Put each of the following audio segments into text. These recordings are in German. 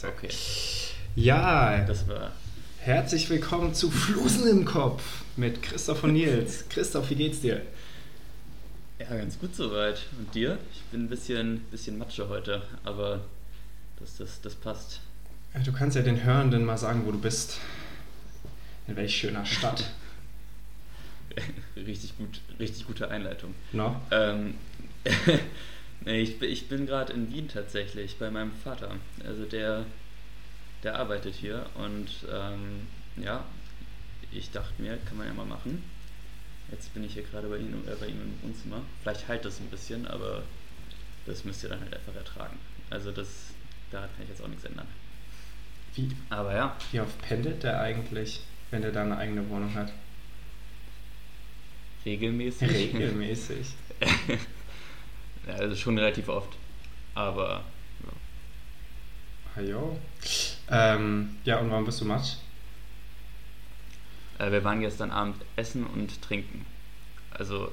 Scheiße. Okay. Ja, Das war. herzlich willkommen zu Flusen im Kopf mit Christoph und Nils. Christoph, wie geht's dir? Ja, ganz gut soweit. Und dir? Ich bin ein bisschen, bisschen Matsche heute, aber das, das, das passt. Äh, Du kannst ja den Hörenden mal sagen, wo du bist. In welch schöner Stadt. richtig gut, richtig gute Einleitung. No? Ähm, nee, ich, bin- ich bin gerade in Wien tatsächlich bei meinem Vater. Also der, der arbeitet hier und ähm, ja, ich dachte mir, kann man ja mal machen. Jetzt bin ich hier gerade bei ihm, äh, bei ihm im Wohnzimmer. Vielleicht halt das ein bisschen, aber das müsst ihr dann halt einfach ertragen. Also das, da kann ich jetzt auch nichts ändern. Wie, Aber ja, wie oft pendelt der eigentlich, wenn der da eine eigene Wohnung hat? regelmäßig. Regelmäßig. ja, also schon relativ oft. Aber Ah, jo. Ähm, ja, und warum bist du Matsch? Äh, wir waren gestern Abend essen und trinken. Also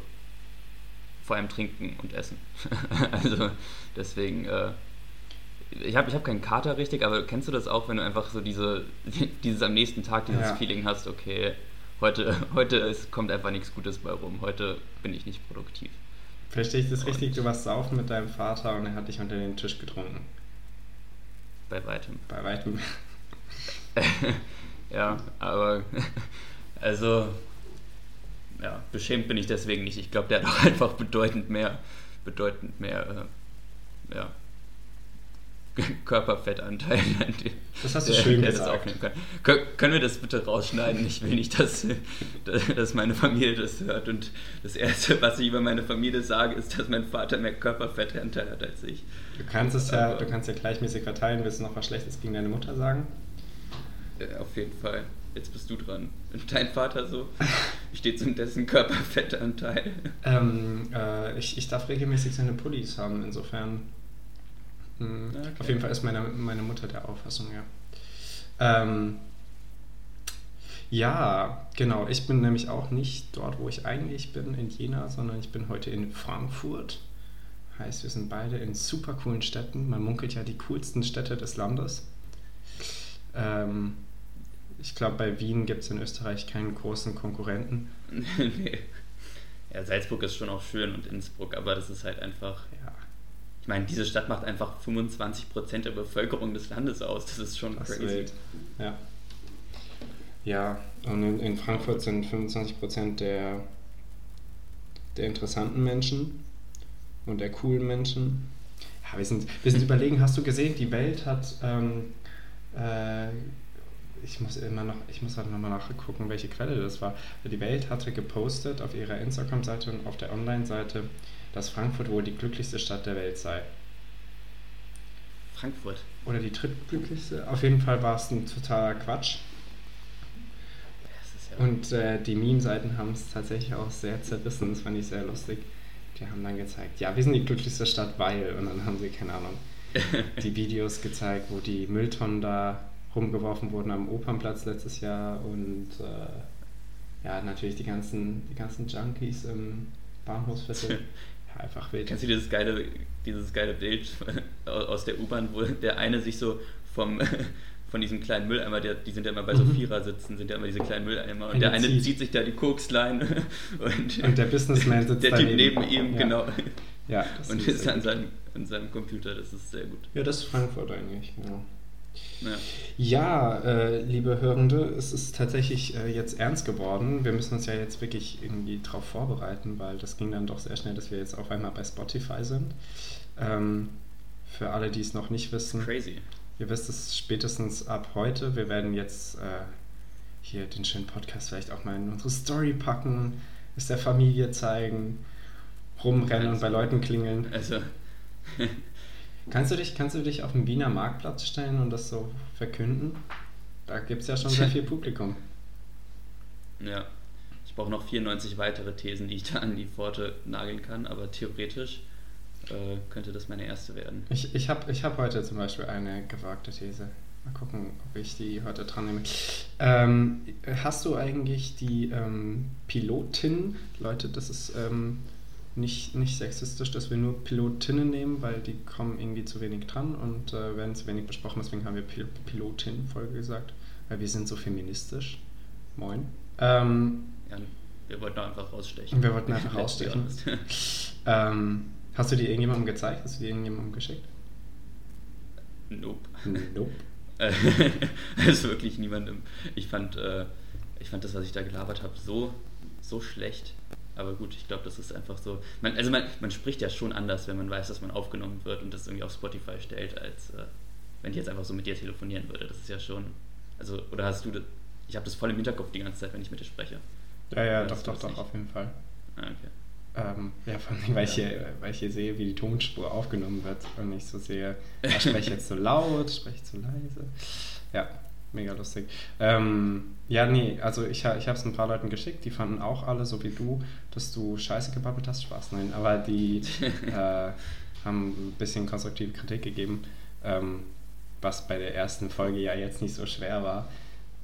vor allem trinken und essen. also deswegen, äh, ich habe ich hab keinen Kater richtig, aber kennst du das auch, wenn du einfach so diese, dieses am nächsten Tag dieses Ja. Feeling hast, okay, heute, heute ist, kommt einfach nichts Gutes bei rum, heute bin ich nicht produktiv. Verstehe ich das Und- richtig? Du warst saufen mit deinem Vater und er hat dich unter den Tisch getrunken. Bei weitem. Bei weitem. ja, aber also ja, beschämt bin ich deswegen nicht. Ich glaube, der hat auch einfach bedeutend mehr, bedeutend mehr, äh, ja, Körperfettanteil. Das hast du der, schön der gesagt. Kön können wir das bitte rausschneiden? Ich will nicht, dass, dass meine Familie das hört. Und das Erste, was ich über meine Familie sage, ist, dass mein Vater mehr Körperfettanteil hat als ich. Du kannst es ja, Aber- du kannst ja gleichmäßig verteilen. Willst du noch was Schlechtes gegen deine Mutter sagen? Äh, Auf jeden Fall. Jetzt bist du dran. Und dein Vater so? Wie steht es um dessen Körperfettanteil? Ähm, äh, ich, ich darf regelmäßig seine Pullis haben, insofern. Mh, Okay. Auf jeden Fall ist meine, meine Mutter der Auffassung, ja. Ähm, ja, genau. Ich bin nämlich auch nicht dort, wo ich eigentlich bin, in Jena, sondern ich bin heute in Frankfurt. Heißt, wir sind beide in super coolen Städten. Man munkelt ja die coolsten Städte des Landes. Ähm, ich glaube, bei Wien gibt es in Österreich keinen großen Konkurrenten. nee. Ja, Salzburg ist schon auch schön und Innsbruck, aber das ist halt einfach. Ich meine, diese Stadt macht einfach 25% der Bevölkerung des Landes aus. Das ist schon Das ist crazy. wild. Ja. Ja, und in, in Frankfurt sind 25% der, der interessanten Menschen und der coolen Menschen. Ja, wir sind, wir sind überlegen, hast du gesehen, die Welt hat, ähm, äh, ich muss immer noch, ich muss halt nochmal nachgucken, welche Quelle das war. Die Welt hatte gepostet auf ihrer Instagram-Seite und auf der Online-Seite, dass Frankfurt wohl die glücklichste Stadt der Welt sei. Frankfurt. Oder die drittglücklichste. Auf jeden Fall war es ein totaler Quatsch. Ja. Und äh, die Meme-Seiten haben es tatsächlich auch sehr zerrissen. Das fand ich sehr lustig. Die haben dann gezeigt, ja, wir sind die glücklichste Stadt, weil. Und dann haben sie, keine Ahnung, die Videos gezeigt, wo die Mülltonnen da rumgeworfen wurden am Opernplatz letztes Jahr. Und äh, ja, natürlich die ganzen, die ganzen Junkies im Bahnhofsviertel. Einfach wild. Kennst du dieses geile, dieses geile Bild aus der U-Bahn, wo der eine sich so vom, von diesem kleinen Mülleimer, der, die sind ja immer bei so Mhm. Vierer sitzen, sind ja immer diese kleinen Mülleimer und Eine der eine zieht. zieht sich da die Kokslein und, Und der Businessman sitzt der Typ neben ihm, Ja. genau. Ja, das und ist an seinem, an seinem Computer, das ist sehr gut. Ja, das ist Frankfurt eigentlich, genau. Ja. Ja, äh, liebe Hörende, es ist tatsächlich äh, jetzt ernst geworden. Wir müssen uns ja jetzt wirklich irgendwie darauf vorbereiten, weil das ging dann doch sehr schnell, dass wir jetzt auf einmal bei Spotify sind. Ähm, für alle, die es noch nicht wissen, Crazy. ihr wisst es spätestens ab heute. Wir werden jetzt äh, hier den schönen Podcast vielleicht auch mal in unsere Story packen, es der Familie zeigen, rumrennen und bei Leuten klingeln. Also, Kannst du dich, kannst du dich auf den Wiener Marktplatz stellen und das so verkünden? Da gibt es ja schon sehr viel Publikum. ja. Ich brauche noch 94 weitere Thesen, die ich da an die Pforte nageln kann, aber theoretisch äh, könnte das meine erste werden. Ich, ich habe ich hab heute zum Beispiel eine gewagte These. Mal gucken, ob ich die heute dran nehme. Ähm, hast du eigentlich die ähm, Pilotin, Leute, das ist ähm, nicht, nicht sexistisch, dass wir nur Pilotinnen nehmen, weil die kommen irgendwie zu wenig dran und äh, werden zu wenig besprochen. Deswegen haben wir Pil Pilotin-Folge gesagt, weil wir sind so feministisch. Moin. Ähm, ja, wir wollten einfach rausstechen. Wir wollten einfach rausstechen. ähm, hast du die irgendjemandem gezeigt? Hast du die irgendjemandem geschickt? Nope. Nope. also wirklich niemandem. Ich fand, äh, ich fand das, was ich da gelabert habe, so, so schlecht. Aber gut, ich glaube, das ist einfach so. Man, also man, man spricht ja schon anders, wenn man weiß, dass man aufgenommen wird und das irgendwie auf Spotify stellt, als äh, wenn ich jetzt einfach so mit dir telefonieren würde. Das ist ja schon. Also, oder hast du das. Ich habe das voll im Hinterkopf die ganze Zeit, wenn ich mit dir spreche. Ja, ja, doch, doch, doch, auf jeden Fall. Ah, okay. Ähm, ja, vor allem, weil, ja. ich hier, weil ich hier sehe, wie die Tonspur aufgenommen wird und ich so sehe, ja, spreche ich jetzt so laut, spreche ich zu leise. Ja, mega lustig. Ähm, ja, nee, also ich, ich habe es ein paar Leuten geschickt, die fanden auch alle, so wie du, dass du Scheiße gebabbelt hast. Spaß, nein, aber die äh, haben ein bisschen konstruktive Kritik gegeben, ähm, was bei der ersten Folge ja jetzt nicht so schwer war.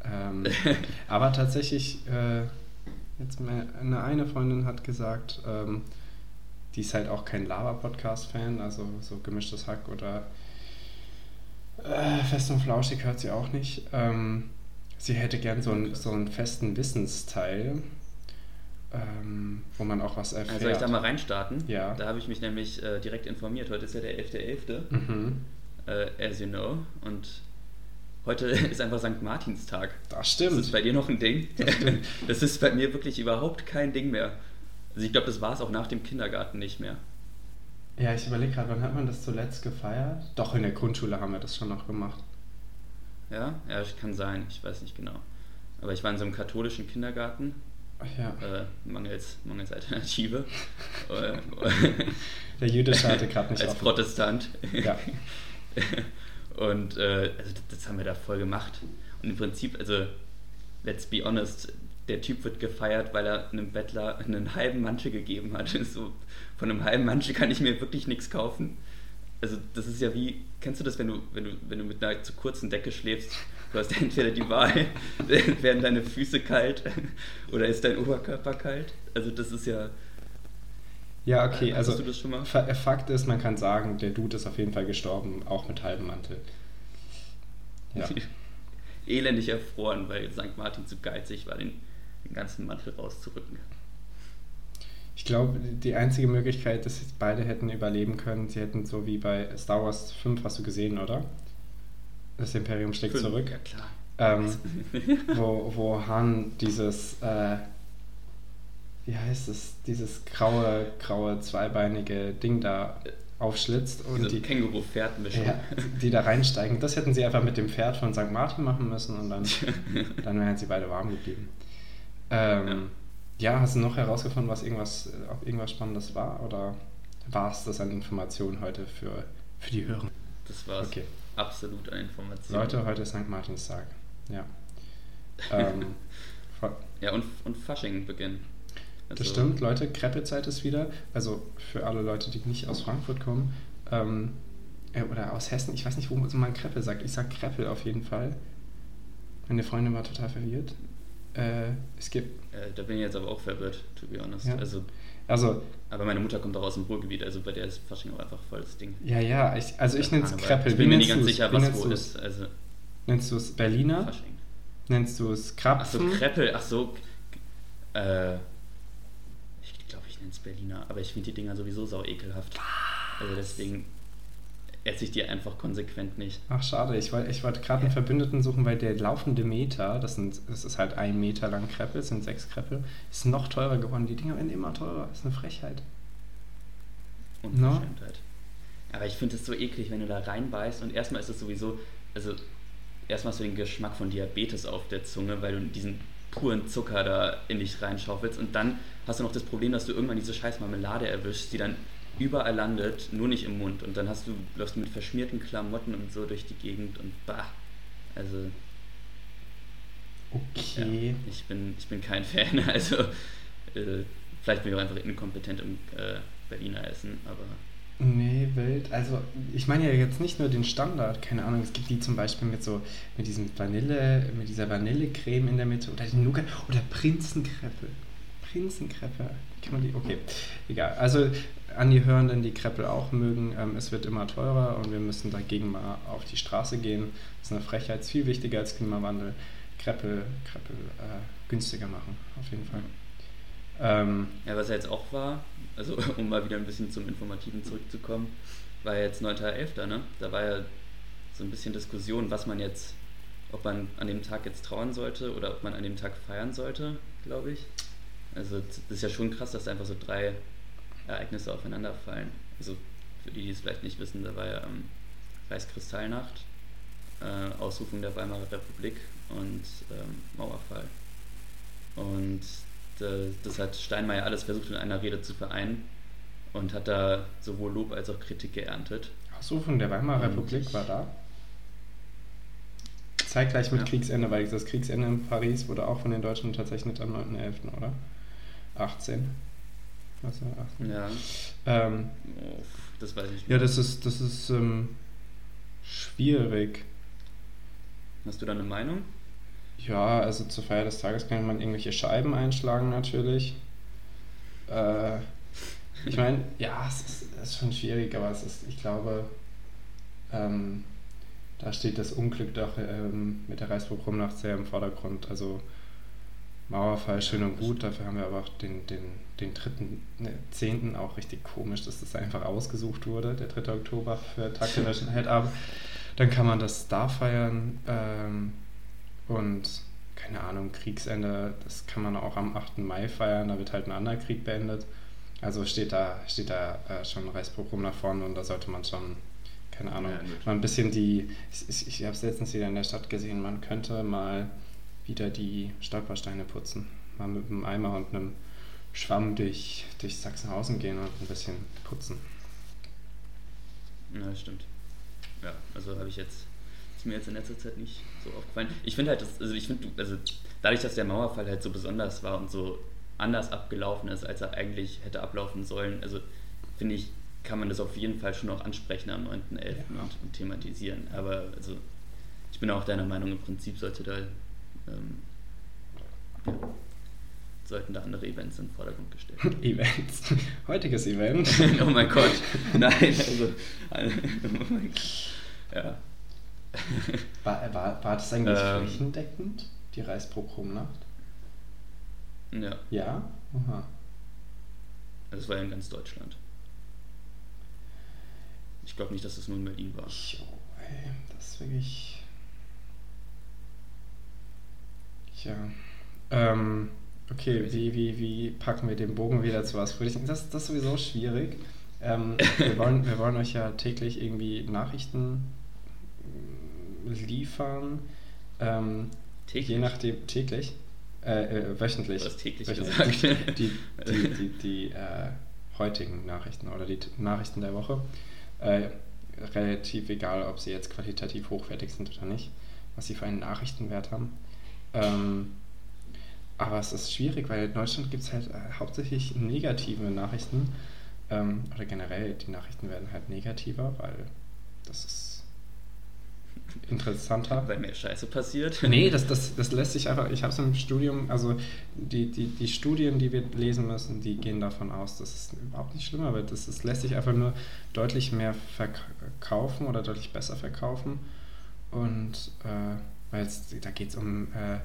Ähm, aber tatsächlich, äh, jetzt eine, eine Freundin hat gesagt, ähm, die ist halt auch kein Lava-Podcast-Fan, also so gemischtes Hack oder äh, Fest und Flauschig hört sie auch nicht. Ähm, sie hätte gern so, ein, so einen festen Wissensteil, ähm, wo man auch was erfährt. Also soll ich da mal reinstarten? Ja. Da habe ich mich nämlich äh, direkt informiert. Heute ist ja der 11.11., .11., mhm. äh, as you know. Und heute ist einfach St. Martinstag. Das stimmt. Das ist bei dir noch ein Ding. Das, das ist bei mir wirklich überhaupt kein Ding mehr. Also ich glaube, das war es auch nach dem Kindergarten nicht mehr. Ja, ich überlege gerade, wann hat man das zuletzt gefeiert? Doch, in der Grundschule haben wir das schon noch gemacht. Ja, ja, kann sein, ich weiß nicht genau. Aber ich war in so einem katholischen Kindergarten. Ach ja. Äh, mangels, mangels Alternative. Der jüdische hatte gerade nicht Als offen. Protestant. Ja. Und äh, also das haben wir da voll gemacht. Und im Prinzip, also, let's be honest, der Typ wird gefeiert, weil er einem Bettler einen halben Mantel gegeben hat. So, von einem halben Mantel kann ich mir wirklich nichts kaufen. Also das ist ja wie, kennst du das, wenn du, wenn du, wenn du mit einer zu kurzen Decke schläfst? Du hast entweder die Wahl, werden deine Füße kalt oder ist dein Oberkörper kalt? Also das ist ja. Ja, okay, also du das schon mal? Fakt ist, man kann sagen, der Dude ist auf jeden Fall gestorben, auch mit halbem Mantel. Ja. Elendig erfroren, weil St. Martin zu geizig war, den, den ganzen Mantel rauszurücken. Ich glaube, die einzige Möglichkeit, dass beide hätten überleben können, sie hätten so wie bei Star Wars 5, hast du gesehen, oder? Das Imperium schlägt Fünf, zurück. Ja, klar. Ähm, wo, wo Han dieses, äh, wie heißt es, dieses graue, graue, zweibeinige Ding da aufschlitzt und Diese die Känguru-Pferdmischung. Ja, die da reinsteigen. Das hätten sie einfach mit dem Pferd von St. Martin machen müssen und dann, dann wären sie beide warm geblieben. Ähm, ja. Ja, hast du noch herausgefunden, was irgendwas, ob irgendwas Spannendes war? Oder war es das an Informationen heute für, für die Hörer? Das war okay. absolut an Informationen. Leute, heute ist St. Martinstag. Ja. ähm, ja, und, und Fasching beginnen. Also das stimmt, Leute, Kreppezeit ist wieder. Also für alle Leute, die nicht aus Frankfurt kommen ähm, äh, oder aus Hessen, ich weiß nicht, wo man Kreppe sagt. Ich sage Kreppel auf jeden Fall. Meine Freundin war total verwirrt. Äh, es gibt. Äh, da bin ich jetzt aber auch verwirrt, to be honest. Ja. Also, also, aber meine Mutter kommt auch aus dem Ruhrgebiet, also bei der ist Fasching auch einfach voll das Ding. Ja, ja, ich, also ich nenne es Kreppel. Ich bin mir nicht ganz sicher, was wo ist. Also, nennst du es Berliner? Fasching. Nennst du es Krapfen? Ach so, Kreppel, ach so. Äh, ich glaube, ich nenne es Berliner, aber ich finde die Dinger sowieso sau ekelhaft. Also deswegen esse ich die einfach konsequent nicht. Ach, schade. Ich wollte ich wollt gerade einen Verbündeten suchen, weil der laufende Meter, das, sind, das ist halt ein Meter lang Kreppel, das sind sechs Kreppel, ist noch teurer geworden. Die Dinger werden immer teurer. Das ist eine Frechheit. Unverschämtheit. No? Aber ich finde es so eklig, wenn du da reinbeißt und erstmal ist es sowieso, also erstmal hast du den Geschmack von Diabetes auf der Zunge, weil du diesen puren Zucker da in dich reinschaufelst und dann hast du noch das Problem, dass du irgendwann diese scheiß Marmelade erwischst, die dann überall landet, nur nicht im Mund. Und dann hast du, läufst du mit verschmierten Klamotten und so durch die Gegend und bah. Also. Okay. Ja, ich, bin, ich bin kein Fan. Also, äh, vielleicht bin ich auch einfach inkompetent im äh, Berliner Essen, aber. Nee, wild. Also, ich meine ja jetzt nicht nur den Standard, keine Ahnung, es gibt die zum Beispiel mit so, mit diesem Vanille, mit dieser Vanillecreme in der Mitte oder die Nougat oder Prinzenkreppel. Prinzenkreppe. Kann man die? Okay, egal. Also an die Hörenden, die Kreppel auch mögen, ähm, es wird immer teurer und wir müssen dagegen mal auf die Straße gehen. Das ist eine Frechheit, ist viel wichtiger als Klimawandel. Kreppel, Kreppel äh, günstiger machen, auf jeden Fall. Ähm, ja, was ja jetzt auch war, also um mal wieder ein bisschen zum Informativen zurückzukommen, war jetzt 9.11., ne? Da war ja so ein bisschen Diskussion, was man jetzt, ob man an dem Tag jetzt trauern sollte oder ob man an dem Tag feiern sollte, glaube ich. Also das ist ja schon krass, dass da einfach so drei Ereignisse aufeinander fallen. Also für die, die es vielleicht nicht wissen, da war ja ähm, Reichskristallnacht, äh, Ausrufung der Weimarer Republik und ähm, Mauerfall. Und äh, das hat Steinmeier alles versucht in einer Rede zu vereinen und hat da sowohl Lob als auch Kritik geerntet. Ausrufung der Weimarer Republik war da? Zeitgleich mit ja. Kriegsende, weil das Kriegsende in Paris wurde auch von den Deutschen unterzeichnet am 9.11., oder? 18. Was, 18? Ja. Ähm, das weiß ich nicht. Ja, das ist, das ist ähm, schwierig. Hast du da eine Meinung? Ja, also zur Feier des Tages kann man irgendwelche Scheiben einschlagen natürlich. Äh, ich meine, ja, es ist, es ist, schon schwierig, aber es ist, ich glaube, ähm, da steht das Unglück doch ähm, mit der Reichspogromnacht sehr im Vordergrund. Also Mauerfall schön und gut, dafür haben wir aber auch den, den, den 3.10. Ne, auch richtig komisch, dass das einfach ausgesucht wurde, der 3. Oktober für Tag der Nationalität. Aber dann kann man das da feiern. Ähm, und keine Ahnung, Kriegsende, das kann man auch am 8. Mai feiern, da wird halt ein anderer Krieg beendet. Also steht da, steht da äh, schon Reichspogrom nach vorne und da sollte man schon, keine Ahnung, ja, mal ein bisschen die, ich, ich, ich habe es letztens wieder in der Stadt gesehen, man könnte mal wieder die Stolpersteine putzen. Mal mit einem Eimer und einem Schwamm durch, durch Sachsenhausen gehen und ein bisschen putzen. Ja, das stimmt. Ja, also habe ich jetzt ist mir jetzt in letzter Zeit nicht so aufgefallen. Ich finde halt, dass, also ich finde, also dadurch, dass der Mauerfall halt so besonders war und so anders abgelaufen ist, als er eigentlich hätte ablaufen sollen, also finde ich, kann man das auf jeden Fall schon noch ansprechen am 9.11. Ja. Und, und, thematisieren. Aber also ich bin auch deiner Meinung, im Prinzip sollte da ähm, ja, sollten da andere Events in den Vordergrund gestellt werden. Events. Heutiges Event. oh mein Gott. Nein, also. Oh mein Gott. Ja. war, war, war das eigentlich ähm, flächendeckend, die Reichspogromnacht? Ja. Ja? Aha. Das war ja in ganz Deutschland. Ich glaube nicht, dass das nur in Berlin war. Jo, ey, das ist wirklich. Tja. Ähm, okay, wie, wie, wie packen wir den Bogen wieder zu was Fröhlichen? Das, das ist sowieso schwierig. Ähm, wir, wollen, wir wollen euch ja täglich irgendwie Nachrichten liefern. Ähm, täglich? Je nachdem, täglich. Äh, äh, wöchentlich. Hast täglich wöchentlich. gesagt. Die, die, die, die äh, heutigen Nachrichten oder die Nachrichten der Woche. Äh, relativ egal, ob sie jetzt qualitativ hochwertig sind oder nicht, was sie für einen Nachrichtenwert haben. Ähm, aber es ist schwierig, weil in Deutschland gibt es halt äh, hauptsächlich negative Nachrichten. Ähm, oder generell, die Nachrichten werden halt negativer, weil das ist interessanter. Weil mehr Scheiße passiert. Nee, das, das, das lässt sich einfach, ich habe es im Studium, also die, die, die Studien, die wir lesen müssen, die gehen davon aus, dass es überhaupt nicht schlimmer wird. Das, das lässt sich einfach nur deutlich mehr verkaufen oder deutlich besser verkaufen. Und äh, weil da geht es um, äh,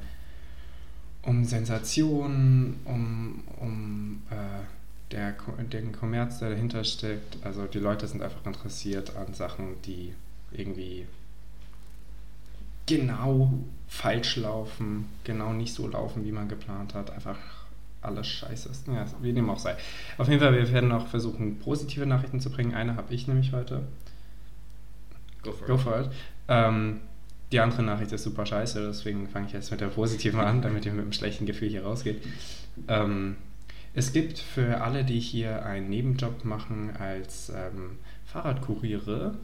um Sensationen, um, um äh, der, den Kommerz, der dahinter steckt. Also die Leute sind einfach interessiert an Sachen, die irgendwie genau falsch laufen, genau nicht so laufen, wie man geplant hat. Einfach alles scheiße ist. Ja, wie dem auch sei. Auf jeden Fall, wir werden auch versuchen, positive Nachrichten zu bringen. Eine habe ich nämlich heute. Go for Go it. For it. Ähm, die andere Nachricht ist super scheiße, deswegen fange ich jetzt mit der positiven an, damit ihr mit einem schlechten Gefühl hier rausgeht. Ähm, es gibt für alle, die hier einen Nebenjob machen als ähm, Fahrradkuriere,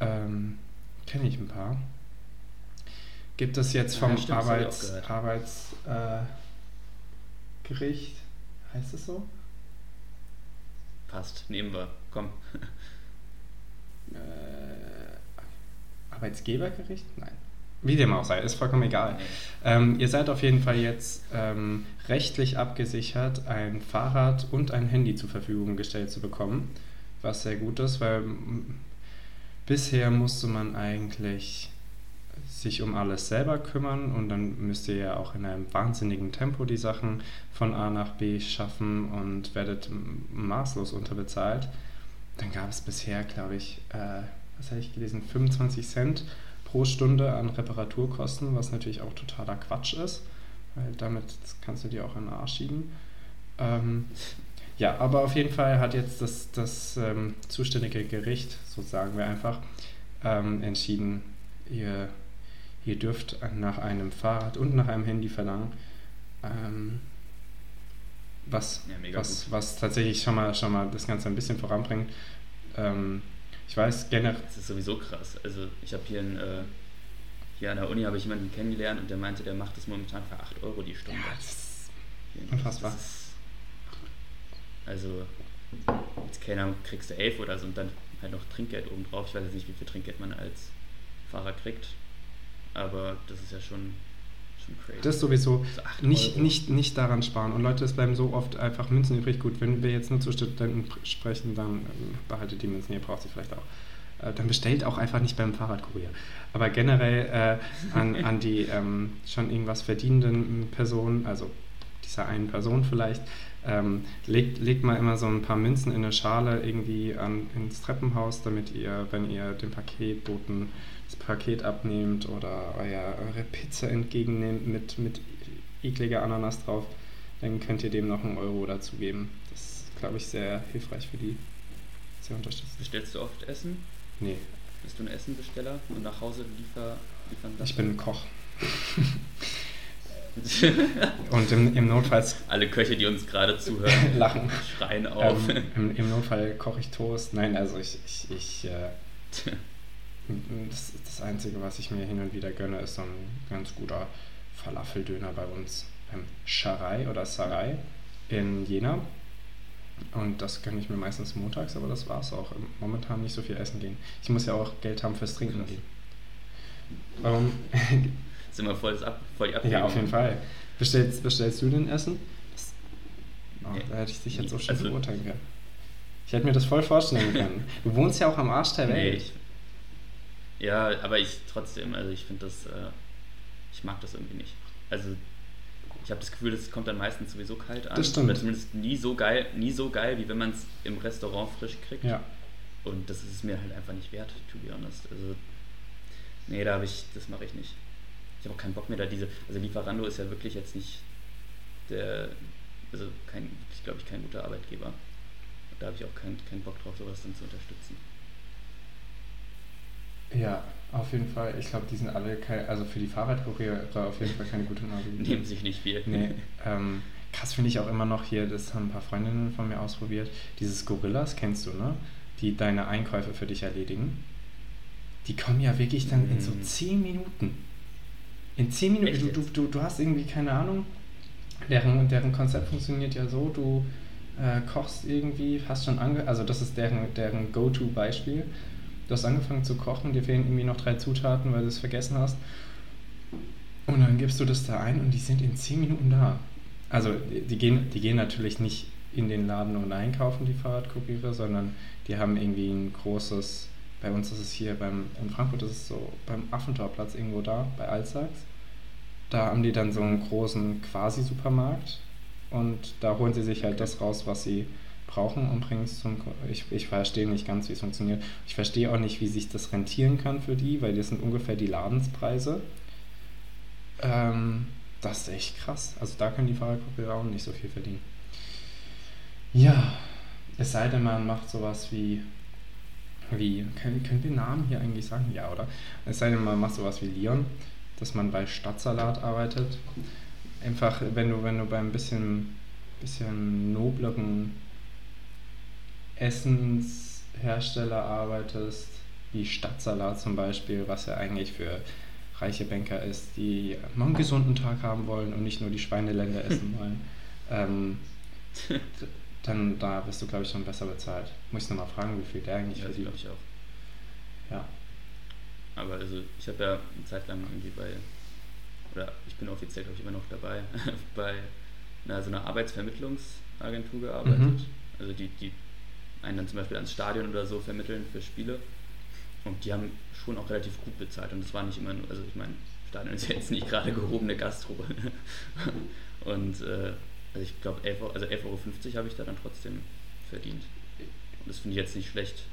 ähm, kenne ich ein paar, gibt es jetzt vom ja, stimmt, Arbeits, Arbeitsgericht, äh, heißt es so? Passt, nehmen wir, komm. Äh, Arbeitsgebergericht? Nein. Wie dem auch sei, ist vollkommen egal. Ähm, ihr seid auf jeden Fall jetzt ähm, rechtlich abgesichert, ein Fahrrad und ein Handy zur Verfügung gestellt zu bekommen, was sehr gut ist, weil bisher musste man eigentlich sich um alles selber kümmern und dann müsst ihr ja auch in einem wahnsinnigen Tempo die Sachen von A nach B schaffen und werdet maßlos unterbezahlt. Dann gab es bisher, glaube ich, äh, was habe ich gelesen, 25 Cent pro Stunde an Reparaturkosten, was natürlich auch totaler Quatsch ist, weil damit kannst du dir auch an den Arsch schieben. Ähm, ja, aber auf jeden Fall hat jetzt das, das ähm, zuständige Gericht, so sagen wir einfach, ähm, entschieden, ihr, ihr dürft nach einem Fahrrad und nach einem Handy verlangen. Ähm, was, ja, was, was tatsächlich schon mal, schon mal das Ganze ein bisschen voranbringt. Ähm, ich weiß generell. Das ist sowieso krass. Also ich habe hier, in, äh, hier an der Uni habe ich jemanden kennengelernt und der meinte, der macht das momentan für 8 Euro die Stunde. Ja, das ist unfassbar. Das ist, also als Kellner kriegst du 11 oder so und dann halt noch Trinkgeld obendrauf. Ich weiß jetzt nicht, wie viel Trinkgeld man als Fahrer kriegt, aber das ist ja schon das sowieso. Nicht, nicht, nicht daran sparen. Und Leute, es bleiben so oft einfach Münzen übrig. Gut, wenn wir jetzt nur zu Studenten sprechen, dann ähm, behaltet die Münzen, ihr braucht sie vielleicht auch. Äh, dann bestellt auch einfach nicht beim Fahrradkurier. Aber generell äh, an, an die ähm, schon irgendwas verdienenden Personen, also dieser einen Person vielleicht, ähm, legt, legt mal immer so ein paar Münzen in eine Schale irgendwie an, ins Treppenhaus, damit ihr, wenn ihr den Paketboten Paket abnehmt oder euer, eure Pizza entgegennehmt mit, mit ekliger Ananas drauf, dann könnt ihr dem noch einen Euro dazugeben. Das ist, glaube ich, sehr hilfreich für die. Sehr unterstützend. Bestellst du oft Essen? Nee. Bist du ein Essenbesteller und nach Hause liefer, liefern Ich bin ein Koch. und im, im Notfall. Alle Köche, die uns gerade zuhören, lachen. Schreien auf. Ähm, im, im, Notfall koche ich Toast. Nein, also ich, ich, ich äh, Das, das Einzige, was ich mir hin und wieder gönne, ist so ein ganz guter Falafeldöner bei uns beim Scharai oder Sarai in Jena. Und das gönne ich mir meistens montags, aber das war es auch. Momentan nicht so viel essen gehen. Ich muss ja auch Geld haben fürs Trinken gehen. Warum? Sind wir voll, ab, voll die Abwägung. Ja, auf jeden Fall. Bestellst, bestellst du denn Essen? Das, oh, da hätte ich dich jetzt so schön also, beurteilen können. Ich hätte mir das voll vorstellen können. Du wohnst ja auch am Arsch der Welt. Nee, ja, aber ich trotzdem, also ich finde das, äh, ich mag das irgendwie nicht. Also ich habe das Gefühl, das kommt dann meistens sowieso kalt an. Das stimmt. Oder zumindest nie so geil, nie so geil, wie wenn man es im Restaurant frisch kriegt. Ja. Und das ist es mir halt einfach nicht wert, to be honest. Also, nee, da habe ich, das mache ich nicht. Ich habe auch keinen Bock mehr da diese, also Lieferando ist ja wirklich jetzt nicht der, also kein, ich glaube ich, kein guter Arbeitgeber. Da habe ich auch keinen kein Bock drauf, sowas dann zu unterstützen. Ja, auf jeden Fall. Ich glaube, die sind alle, kein, also für die Fahrradkuriere auf jeden Fall keine gute Nase. Nehmen sich nicht viel. Nee, ähm, krass finde ich auch immer noch hier, das haben ein paar Freundinnen von mir ausprobiert, dieses Gorillas, kennst du, ne? Die deine Einkäufe für dich erledigen. Die kommen ja wirklich dann mm. in so 10 Minuten. In 10 Minuten, du, du, du, du hast irgendwie keine Ahnung, deren, deren Konzept funktioniert ja so, du äh, kochst irgendwie, hast schon ange... Also das ist deren, deren Go-To-Beispiel du hast angefangen zu kochen, dir fehlen irgendwie noch drei Zutaten, weil du es vergessen hast. Und dann gibst du das da ein und die sind in 10 Minuten da. Also die gehen, die gehen natürlich nicht in den Laden und einkaufen, die Fahrradkuriere, sondern die haben irgendwie ein großes, bei uns ist es hier beim, in Frankfurt ist es so beim Affentorplatz irgendwo da, bei Alsax. Da haben die dann so einen großen Quasi-Supermarkt und da holen sie sich halt das raus, was sie brauchen und bringen zum. Ich, ich verstehe nicht ganz, wie es funktioniert. Ich verstehe auch nicht, wie sich das rentieren kann für die, weil das sind ungefähr die Ladenspreise. Ähm, das ist echt krass. Also da können die Fahrradkopierer auch nicht so viel verdienen. Ja, es sei denn, man macht sowas wie. Wie, können, können wir Namen hier eigentlich sagen? Ja, oder? Es sei denn, man macht sowas wie Leon, dass man bei Stadtsalat arbeitet. Einfach, wenn du, wenn du bei ein bisschen, bisschen nobleren Essenshersteller arbeitest, wie Stadtsalat zum Beispiel, was ja eigentlich für reiche Banker ist, die mal einen gesunden Tag haben wollen und nicht nur die Schweineländer essen wollen, ähm, dann da bist du, glaube ich, schon besser bezahlt. Muss ich nochmal fragen, wie viel der eigentlich ja, verdient. glaube ich auch. Ja. aber also ich habe ja eine Zeit lang irgendwie bei, oder ich bin offiziell, glaube ich, immer noch dabei, bei einer, so einer Arbeitsvermittlungsagentur gearbeitet. Mhm. Also die, die einen dann zum Beispiel ans Stadion oder so vermitteln für Spiele. Und die haben schon auch relativ gut bezahlt. Und das war nicht immer nur, also ich meine, Stadion ist jetzt nicht gerade gehobene Gastro. und äh, also ich glaube, 11, also 11,50 Euro habe ich da dann trotzdem verdient. Und das finde ich jetzt nicht schlecht.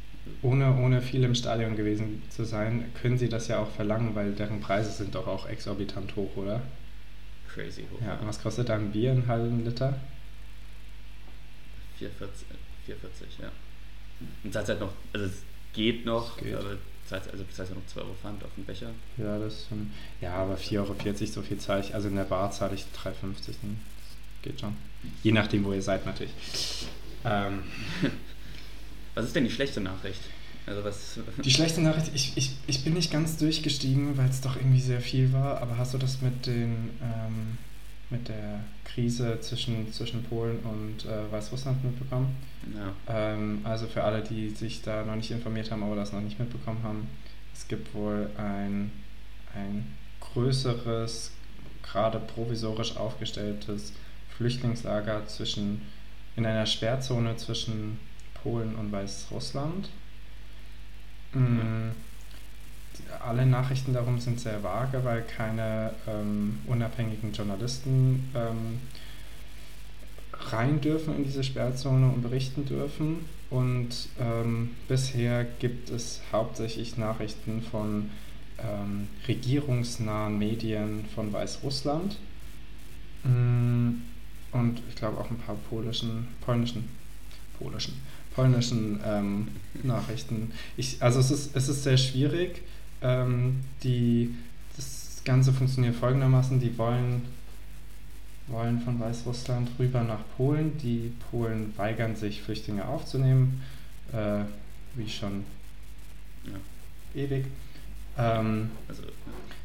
Ohne, ohne viel im Stadion gewesen zu sein, können sie das ja auch verlangen, weil deren Preise sind doch auch exorbitant hoch, oder? Crazy hoch. Ja, was kostet da ein Bier, einen halben Liter? 4,40, 4,40, ja. Und zahlt halt noch, also es geht noch, geht. aber zahlt, also das heißt ja noch 2 Euro Pfand auf den Becher. Ja, das schon. Ja, aber 4,40 Euro, so viel zahle ich. Also in der Bar zahle ich 3,50. Das geht schon. Je nachdem, wo ihr seid natürlich. Ähm. Was ist denn die schlechte Nachricht? Also was die schlechte Nachricht, ich, ich, ich bin nicht ganz durchgestiegen, weil es doch irgendwie sehr viel war, aber hast du das mit den ähm, mit der Krise zwischen, zwischen Polen und äh, Weißrussland mitbekommen. Ja. Ähm, also für alle, die sich da noch nicht informiert haben, aber das noch nicht mitbekommen haben, es gibt wohl ein, ein größeres, gerade provisorisch aufgestelltes Flüchtlingslager zwischen, in einer Sperrzone zwischen Polen und Weißrussland. Mhm alle Nachrichten darum sind sehr vage, weil keine ähm, unabhängigen Journalisten ähm, rein dürfen in diese Sperrzone und berichten dürfen. Und ähm, bisher gibt es hauptsächlich Nachrichten von ähm, regierungsnahen Medien von Weißrussland. Mm, und ich glaube auch ein paar polischen, polnischen, polischen, polnischen ähm, Nachrichten. Ich, also es ist, es ist sehr schwierig. Ähm, die, das Ganze funktioniert folgendermaßen, die wollen, wollen von Weißrussland rüber nach Polen. Die Polen weigern sich, Flüchtlinge aufzunehmen, äh, wie schon ja. ewig. Ähm, also,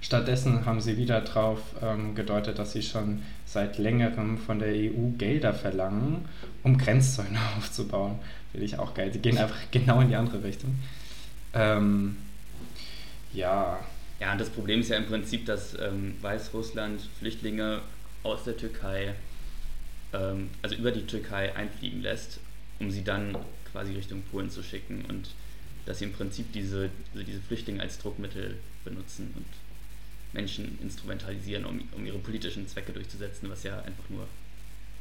stattdessen haben sie wieder darauf ähm, gedeutet, dass sie schon seit längerem von der EU Gelder verlangen, um Grenzzäune aufzubauen. Finde ich auch geil. Sie gehen einfach genau in die andere Richtung. Ähm, ja. Ja, und das Problem ist ja im Prinzip, dass ähm, Weißrussland Flüchtlinge aus der Türkei, ähm, also über die Türkei einfliegen lässt, um sie dann quasi Richtung Polen zu schicken und dass sie im Prinzip diese, also diese Flüchtlinge als Druckmittel benutzen und Menschen instrumentalisieren, um, um ihre politischen Zwecke durchzusetzen, was ja einfach nur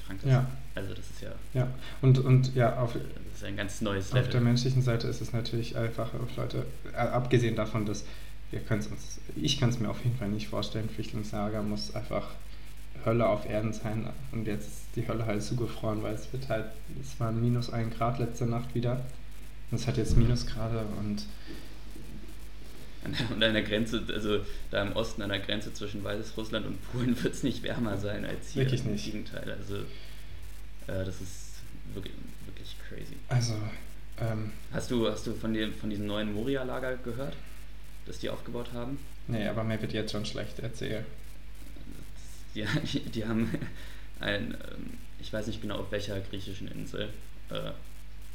krank ist. Ja. Also das ist ja. Ja, und, und ja, auf, das ist ein ganz neues Level. Auf der menschlichen Seite ist es natürlich einfach, Leute, äh, abgesehen davon, dass wir können uns, ich kann es mir auf jeden Fall nicht vorstellen, Flüchtlingslager muss einfach Hölle auf Erden sein und jetzt ist die Hölle halt zugefroren, weil es wird halt, es war minus ein Grad letzte Nacht wieder und es hat jetzt Minusgrade und und an der Grenze, also da im Osten an der Grenze zwischen Weißrussland und Polen wird es nicht wärmer sein als hier. Wirklich nicht. Im Gegenteil, also äh, das ist wirklich, wirklich crazy. Also, ähm, hast du, hast du von, dem, von diesem neuen Moria-Lager gehört? das die aufgebaut haben. Nee, aber mir wird jetzt schon schlecht, erzählen. Die, die, die haben ein, ähm, ich weiß nicht genau auf welcher griechischen Insel, äh,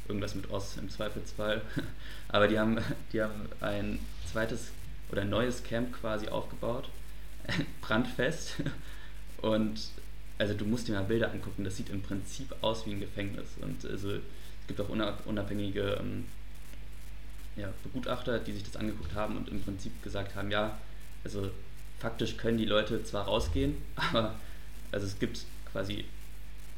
irgendwas mit Oss im Zweifelsfall, aber die haben, die haben ein zweites oder neues Camp quasi aufgebaut, brandfest. Und also du musst dir mal Bilder angucken, das sieht im Prinzip aus wie ein Gefängnis. Und also es gibt auch unabhängige ähm, ja, Begutachter, die sich das angeguckt haben und im Prinzip gesagt haben, ja, also faktisch können die Leute zwar rausgehen, aber also es gibt quasi,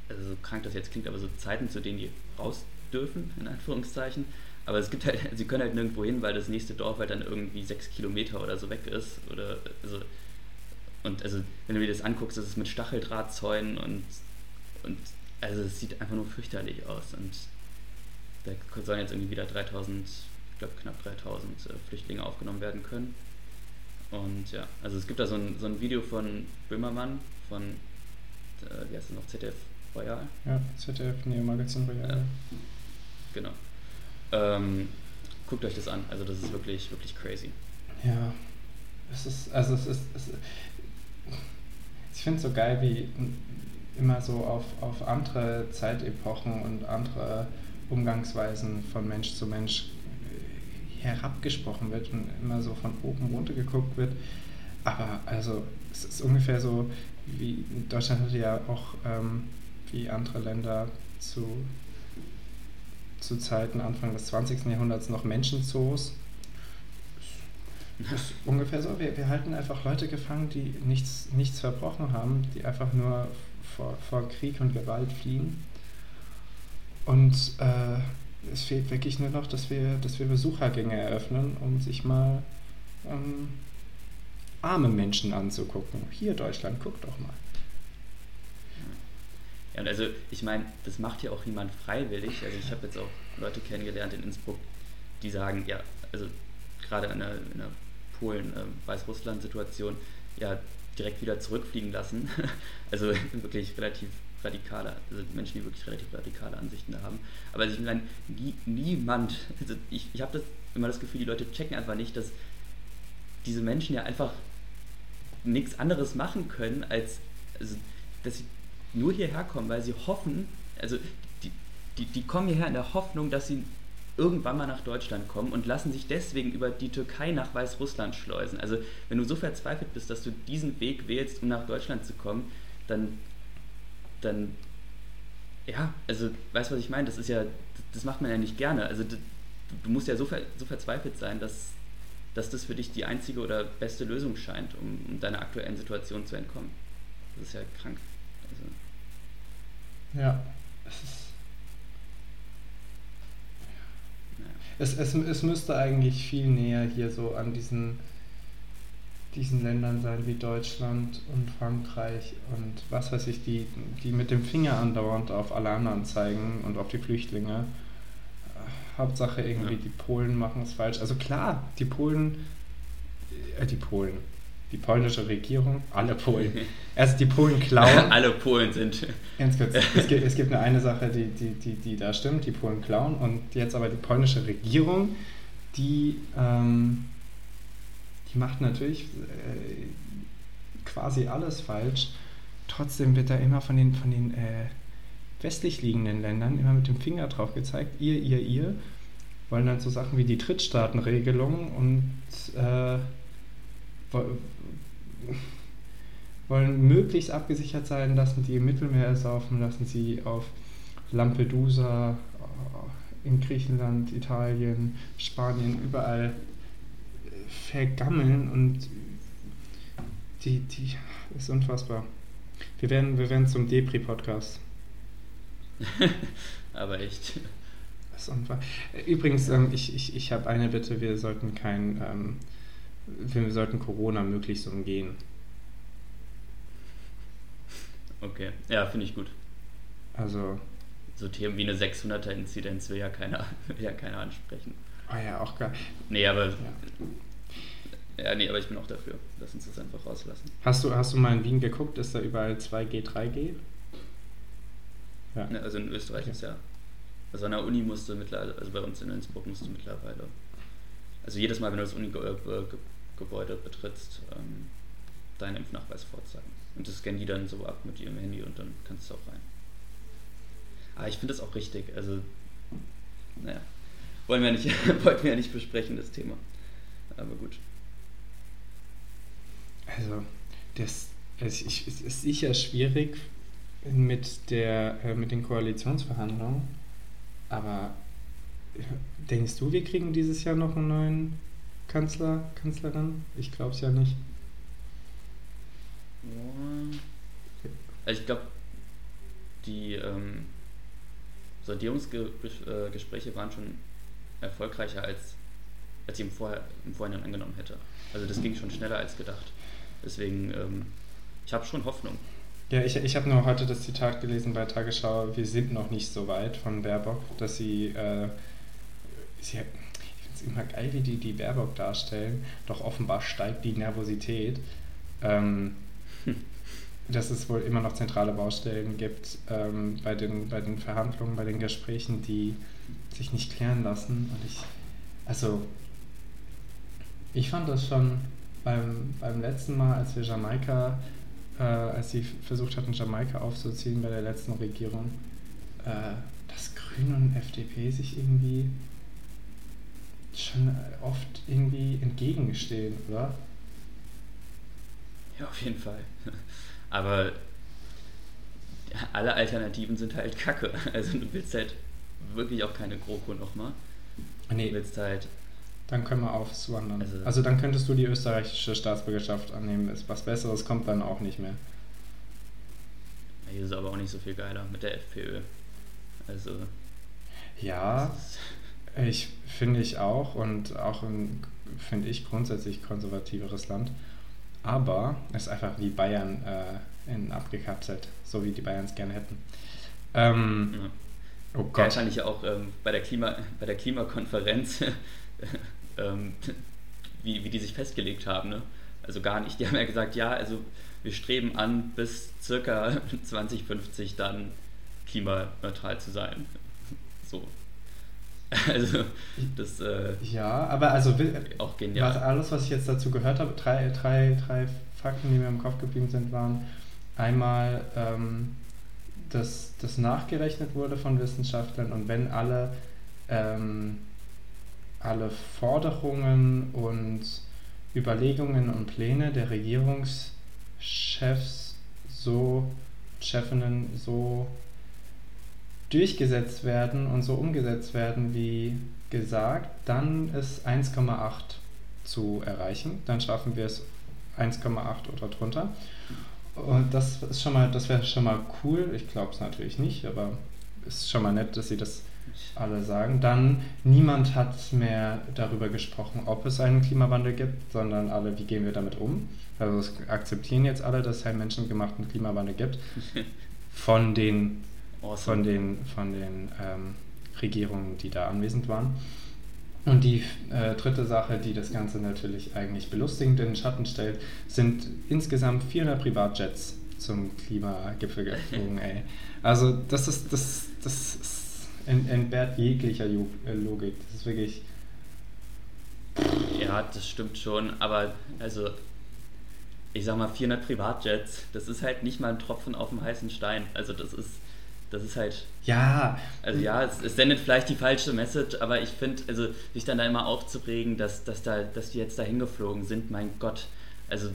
also so krank das jetzt klingt, aber so Zeiten, zu denen die raus dürfen, in Anführungszeichen. Aber es gibt halt, sie können halt nirgendwo hin, weil das nächste Dorf halt dann irgendwie sechs Kilometer oder so weg ist. Oder also, und also wenn du dir das anguckst, ist mit Stacheldrahtzäunen und, und also es sieht einfach nur fürchterlich aus. Und da sollen jetzt irgendwie wieder 3000 glaube knapp 3000 äh, Flüchtlinge aufgenommen werden können. Und ja, also es gibt da so ein, so ein Video von Böhmermann von, äh, wie heißt das noch, ZDF Royal? Ja, ZDF Neo Magazin Royal. Ja. Genau. Ähm, guckt euch das an, also das ist wirklich, wirklich crazy. Ja, es ist, also es ist, es, ich finde es so geil, wie immer so auf, auf andere Zeitepochen und andere Umgangsweisen von Mensch zu Mensch herabgesprochen wird und immer so von oben runter geguckt wird. Aber also es ist ungefähr so, wie Deutschland hatte ja auch ähm, wie andere Länder zu, zu Zeiten Anfang des 20. Jahrhunderts noch Menschenzoos. Das ist ungefähr so. Wir, wir halten einfach Leute gefangen, die nichts, nichts verbrochen haben, die einfach nur vor, vor Krieg und Gewalt fliehen. Und äh, es fehlt wirklich nur noch, dass wir, dass wir Besuchergänge eröffnen, um sich mal ähm, arme Menschen anzugucken. Hier Deutschland, guck doch mal. Ja, und also ich meine, das macht ja auch niemand freiwillig. Also ich habe jetzt auch Leute kennengelernt in Innsbruck, die sagen, ja, also gerade in der, in der Polen-Weißrussland-Situation, äh, ja, direkt wieder zurückfliegen lassen. also wirklich relativ radikale, also Menschen, die wirklich relativ radikale Ansichten haben. Aber also ich meine, nie, niemand, also ich, ich habe das immer das Gefühl, die Leute checken einfach nicht, dass diese Menschen ja einfach nichts anderes machen können, als also, dass sie nur hierher kommen, weil sie hoffen, also die, die, die kommen hierher in der Hoffnung, dass sie irgendwann mal nach Deutschland kommen und lassen sich deswegen über die Türkei nach Weißrussland schleusen. Also wenn du so verzweifelt bist, dass du diesen Weg wählst, um nach Deutschland zu kommen, dann, dann ja, also weißt du, was ich meine? Das ist ja, das macht man ja nicht gerne. Also du, du musst ja so, ver, so verzweifelt sein, dass, dass das für dich die einzige oder beste Lösung scheint, um, um deiner aktuellen Situation zu entkommen. Das ist ja krank. Also. Ja, es ist Es, es, es müsste eigentlich viel näher hier so an diesen, diesen Ländern sein wie Deutschland und Frankreich und was weiß ich, die, die mit dem Finger andauernd auf alle anderen zeigen und auf die Flüchtlinge. Hauptsache irgendwie, ja. die Polen machen es falsch. Also klar, die Polen, äh, die Polen, die polnische Regierung, alle Polen. Erst die Polen klauen. alle Polen sind. Ganz kurz, es gibt, es gibt nur eine Sache, die, die, die, die da stimmt, die Polen klauen. Und jetzt aber die polnische Regierung, die, ähm, die macht natürlich äh, quasi alles falsch. Trotzdem wird da immer von den, von den äh, westlich liegenden Ländern immer mit dem Finger drauf gezeigt, ihr, ihr, ihr, wollen dann so Sachen wie die Drittstaatenregelung und äh, wollen möglichst abgesichert sein, lassen die im Mittelmeer ersaufen, lassen sie auf Lampedusa, äh, in Griechenland, Italien, Spanien, überall vergammeln und die, die ist unfassbar. Wir werden, wir werden zum Depri-Podcast. Aber echt. Das ist unfassbar. Übrigens, ähm, ich, ich, ich habe eine Bitte, wir sollten kein ähm, wir sollten Corona möglichst umgehen. Okay, ja, finde ich gut. Also. So Themen wie eine 600er-Inzidenz will ja keiner, will ja keiner ansprechen. Ah oh ja, auch geil. Nee, aber. Ja. ja. nee, aber ich bin auch dafür. Lass uns das einfach rauslassen. Hast du, hast du mal in Wien geguckt? Ist da überall 2G, 3G? Ja. ja also in Österreich okay. ist ja. Also an der Uni musste mittlerweile, also bei uns in Innsbruck musste mittlerweile. Also jedes Mal, wenn du das Uni Gebäude betrittst, ähm, deinen Impfnachweis vorzeigen. Und das scannen die dann so ab mit ihrem Handy und dann kannst du auch rein. Aber ich finde das auch richtig. Also, naja, wollen wir nicht, wollten wir ja nicht besprechen, das Thema. Aber gut. Also, das, es ist sicher schwierig mit, der, äh, mit den Koalitionsverhandlungen, aber denkst du, wir kriegen dieses Jahr noch einen neuen Kanzler, Kanzlerin? Ich glaube es ja nicht. Also ich glaube, die ähm, Sondierungsgespräche waren schon erfolgreicher, als, als ich im, Vorher, im Vorhinein angenommen hätte. Also das ging schon schneller als gedacht. Deswegen, ähm, ich habe schon Hoffnung. Ja, ich, ich habe nur heute das Zitat gelesen bei Tagesschau, wir sind noch nicht so weit von Baerbock, dass sie, äh, sie immer geil, wie die die Baerbock darstellen. Doch offenbar steigt die Nervosität. Ähm, dass es wohl immer noch zentrale Baustellen gibt ähm, bei, den, bei den Verhandlungen, bei den Gesprächen, die sich nicht klären lassen. Und ich, also, ich fand das schon beim, beim letzten Mal, als wir Jamaika, äh, als sie versucht hatten, Jamaika aufzuziehen bei der letzten Regierung, äh, dass Grüne und FDP sich irgendwie schon oft irgendwie entgegenstehen, oder? Ja, auf jeden Fall. Aber alle Alternativen sind halt kacke. Also du willst halt wirklich auch keine GroKo nochmal. Nee. Du willst halt. Dann können wir aufwandern. Also, Also- also dann könntest du die österreichische Staatsbürgerschaft annehmen. Ist Was Besseres kommt dann auch nicht mehr. Hier ist aber auch nicht so viel geiler mit der FPÖ. Also. Ja, ich finde ich auch und auch ein, finde ich grundsätzlich konservativeres Land. Aber es ist einfach wie Bayern äh, in abgekapselt, so wie die Bayern es gerne hätten. Ähm, ja. Oh Gott. fand ich ja auch ähm, bei, der Klima, bei der Klimakonferenz, ähm, wie, wie die sich festgelegt haben. Ne? Also gar nicht. Die haben ja gesagt, ja, also wir streben an, bis circa 2050 dann klimaneutral zu sein. So. Also, das äh, Ja, aber also auch was, genial. alles, was ich jetzt dazu gehört habe, drei, drei, drei Fakten, die mir im Kopf geblieben sind, waren einmal, ähm, dass das nachgerechnet wurde von Wissenschaftlern und wenn alle, ähm, alle Forderungen und Überlegungen und Pläne der Regierungschefs so, Chefinnen so durchgesetzt werden und so umgesetzt werden wie gesagt, dann ist 1,8 zu erreichen. Dann schaffen wir es 1,8 oder drunter. Und das ist schon mal, das wäre schon mal cool. Ich glaube es natürlich nicht, aber ist schon mal nett, dass sie das alle sagen. Dann niemand hat mehr darüber gesprochen, ob es einen Klimawandel gibt, sondern alle, wie gehen wir damit um. Also es akzeptieren jetzt alle, dass es einen menschengemachten Klimawandel gibt. Von den Awesome. von den, von den ähm, Regierungen, die da anwesend waren. Und die äh, dritte Sache, die das Ganze natürlich eigentlich belustigend in den Schatten stellt, sind insgesamt 400 Privatjets zum Klimagipfel geflogen, ey. Also das ist, das, das ist, ent- entbehrt jeglicher äh, Logik. Das ist wirklich, Ja, das stimmt schon, aber also ich sag mal 400 Privatjets, das ist halt nicht mal ein Tropfen auf dem heißen Stein. Also das ist das ist halt ja, also ja, es, es sendet vielleicht die falsche Message, aber ich finde, also sich dann da immer aufzuregen, dass, dass da dass die jetzt da hingeflogen sind, mein Gott. Also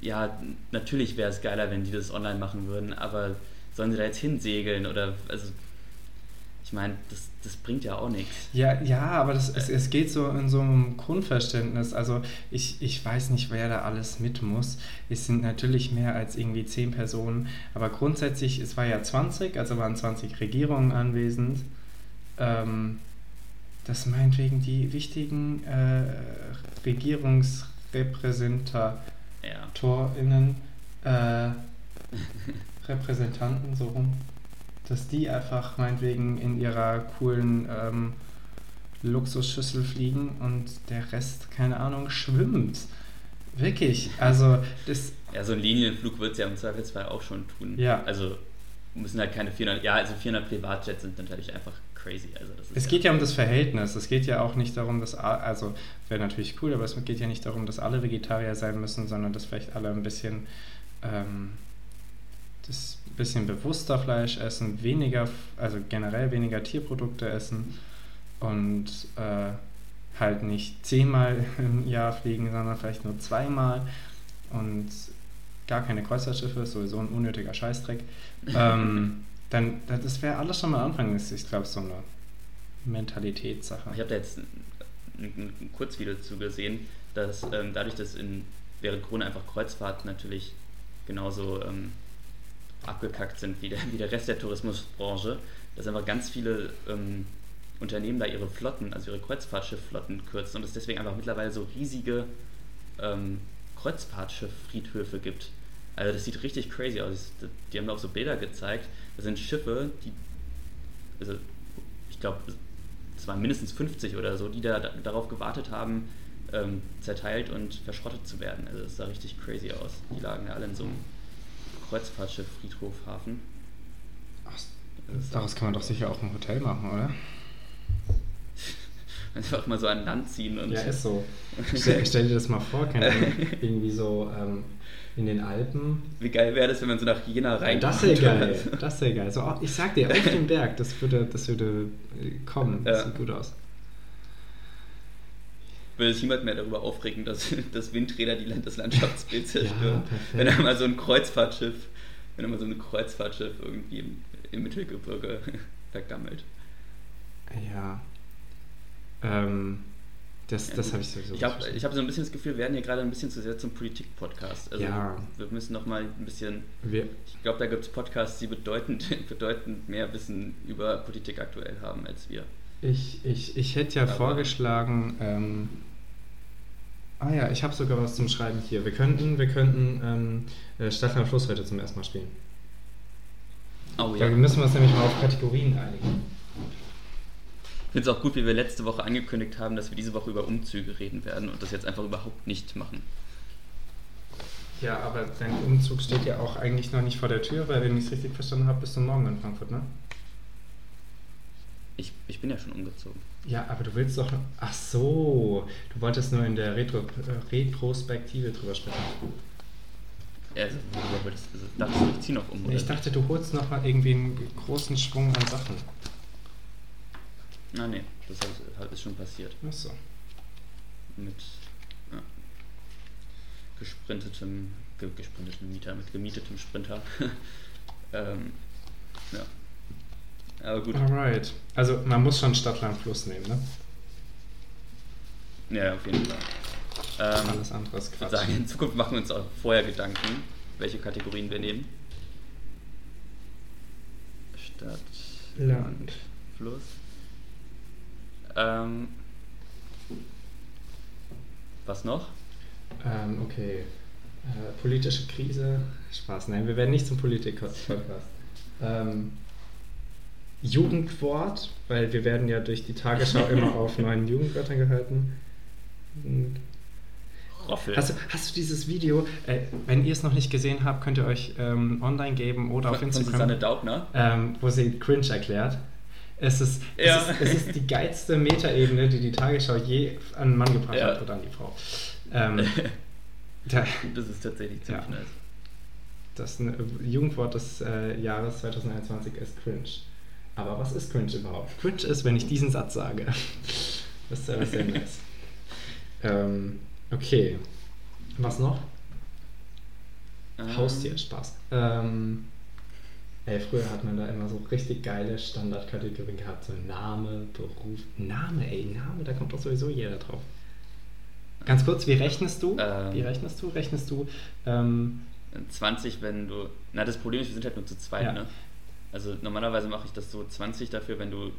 ja, natürlich wäre es geiler, wenn die das online machen würden, aber sollen sie da jetzt hinsegeln oder also ich meine, das, das bringt ja auch nichts. Ja, ja, aber das, es, es geht so in so einem Grundverständnis. Also ich, ich weiß nicht, wer da alles mit muss. Es sind natürlich mehr als irgendwie zehn Personen, aber grundsätzlich, es war ja 20, also waren 20 Regierungen anwesend. Ähm, das meinetwegen die wichtigen äh, RegierungsrepräsentatorInnen, Ja. äh, Repräsentanten so rum, dass die einfach meinetwegen in ihrer coolen ähm, Luxusschüssel fliegen und der Rest, keine Ahnung, schwimmt. Wirklich. Also das. Ja, so ein Linienflug wird es ja im Zweifelsfall auch schon tun. Ja. Also müssen halt keine 400, ja, also 400 Privatjets sind natürlich einfach crazy. Also Es geht ja um das Verhältnis. Es geht ja auch nicht darum, dass also wäre natürlich cool, aber es geht ja nicht darum, dass alle Vegetarier sein müssen, sondern dass vielleicht alle ein bisschen ähm, das bisschen bewusster Fleisch essen, weniger, also generell weniger Tierprodukte essen und äh, halt nicht zehnmal im Jahr fliegen, sondern vielleicht nur zweimal und gar keine Kreuzfahrtschiffe, ist sowieso ein unnötiger Scheißdreck. ähm, dann, das wäre alles schon mal Anfang, ist, ich glaube, so eine Mentalitätssache. Ich habe da jetzt ein, ein, ein Kurzvideo zu gesehen, dass ähm, dadurch, dass in, während Corona einfach Kreuzfahrten natürlich genauso ähm, abgekackt sind wie der, wie der Rest der Tourismusbranche, dass einfach ganz viele ähm, Unternehmen da ihre Flotten, also ihre Kreuzfahrtschiffflotten kürzen und es deswegen einfach mittlerweile so riesige ähm, Kreuzfahrtschifffriedhöfe gibt. Also das sieht richtig crazy aus. Die haben da auch so Bilder gezeigt. Das sind Schiffe, die, also ich glaube, es waren mindestens 50 oder so, die da, da darauf gewartet haben, ähm, zerteilt und verschrottet zu werden. Also das sah richtig crazy aus. Die lagen da alle in so einem Kreuzfahrtschiff, Friedhof, Hafen. Ach, Daraus kann man doch sicher auch ein Hotel machen, oder? Einfach mal so an Land ziehen und Ja, ist so. Stell, stell dir das mal vor, keine Ahnung, irgendwie so ähm, in den Alpen. wie geil wäre das, wenn man so nach Jena rein das wäre geil. Das wäre geil. So, ich sag dir, auf dem Berg, das würde, das würde äh, kommen. Das Ja. sieht gut aus. Würde sich niemand mehr darüber aufregen, dass, dass Windräder die, das Landschaftsbild zerstören. Ja, wenn er mal so ein Kreuzfahrtschiff, wenn er mal so ein Kreuzfahrtschiff irgendwie im, im Mittelgebirge vergammelt. Ja. Ähm, das, das habe ich sowieso. Ich habe hab so ein bisschen das Gefühl, wir werden hier gerade ein bisschen zu sehr zum Politik-Podcast. Also ja. wir müssen noch mal ein bisschen. Wir ich glaube, da gibt es Podcasts, die bedeutend, bedeutend mehr Wissen über Politik aktuell haben als wir. Ich, ich, ich hätte ja Aber vorgeschlagen. Ähm, ah ja, ich habe sogar was zum Schreiben hier. Wir könnten, wir könnten ähm, äh, Stefan Fluss heute zum ersten Mal spielen. Oh ja. Da müssen wir uns nämlich mal auf Kategorien einigen. Ich finde es auch gut, wie wir letzte Woche angekündigt haben, dass wir diese Woche über Umzüge reden werden und das jetzt einfach überhaupt nicht machen. Ja, aber dein Umzug steht ja auch eigentlich noch nicht vor der Tür, weil wenn ich es richtig verstanden habe, bist du morgen in Frankfurt, ne? Ich, ich bin ja schon umgezogen. Ja, aber du willst doch. Ach so, du wolltest nur in der Retro, äh, Retrospektive drüber sprechen. Ja, also, du dachtest, ich ziehe noch um. Ich dachte, du holst noch mal irgendwie einen großen Schwung an Sachen. Ah, nee, das ist schon passiert. Ach so. Mit ja, gesprintetem, ge, gesprintetem Mieter, mit gemietetem Sprinter. ähm, ja. Aber gut. Alright. Also man muss schon Stadtland Fluss nehmen, ne? Ja, auf jeden Fall. Ähm, Alles andere ist Quatsch. Sagen, in Zukunft machen wir uns auch vorher Gedanken, welche Kategorien wir nehmen. Stadt, Land, Fluss. Ähm, was noch? Ähm, okay. Äh, politische Krise. Spaß, nein, wir werden nicht zum Politik-Podcast. ähm, Jugendwort, weil wir werden ja durch die Tagesschau immer auf neuen Jugendwörtern gehalten. Hast du, hast du dieses Video, äh, wenn ihr es noch nicht gesehen habt, könnt ihr euch ähm, online geben oder auf Instagram. Susanne Daubner? Ähm, wo sie Cringe erklärt. Es ist, ja. es, ist, es ist die geilste Metaebene, die die Tagesschau je an einen Mann gebracht ja. hat oder an die Frau. Ähm, da, das ist tatsächlich ziemlich ja. nice. Das Jugendwort des äh, Jahres 2021 ist cringe. Aber was ist cringe überhaupt? Cringe ist, wenn ich diesen Satz sage. das ist sehr, sehr nice. ähm, okay. Was noch? Ähm. Haustier, Spaß. Ähm, Ey, früher hat man da immer so richtig geile Standardkategorien gehabt, so Name, Beruf. Name, ey, Name, da kommt doch sowieso jeder drauf. Ganz kurz, wie rechnest du? Ähm, wie rechnest du? Rechnest du ähm, 20, wenn du. Na, das Problem ist, wir sind halt nur zu zweit, ja. ne? Also normalerweise mache ich das so 20 dafür, wenn du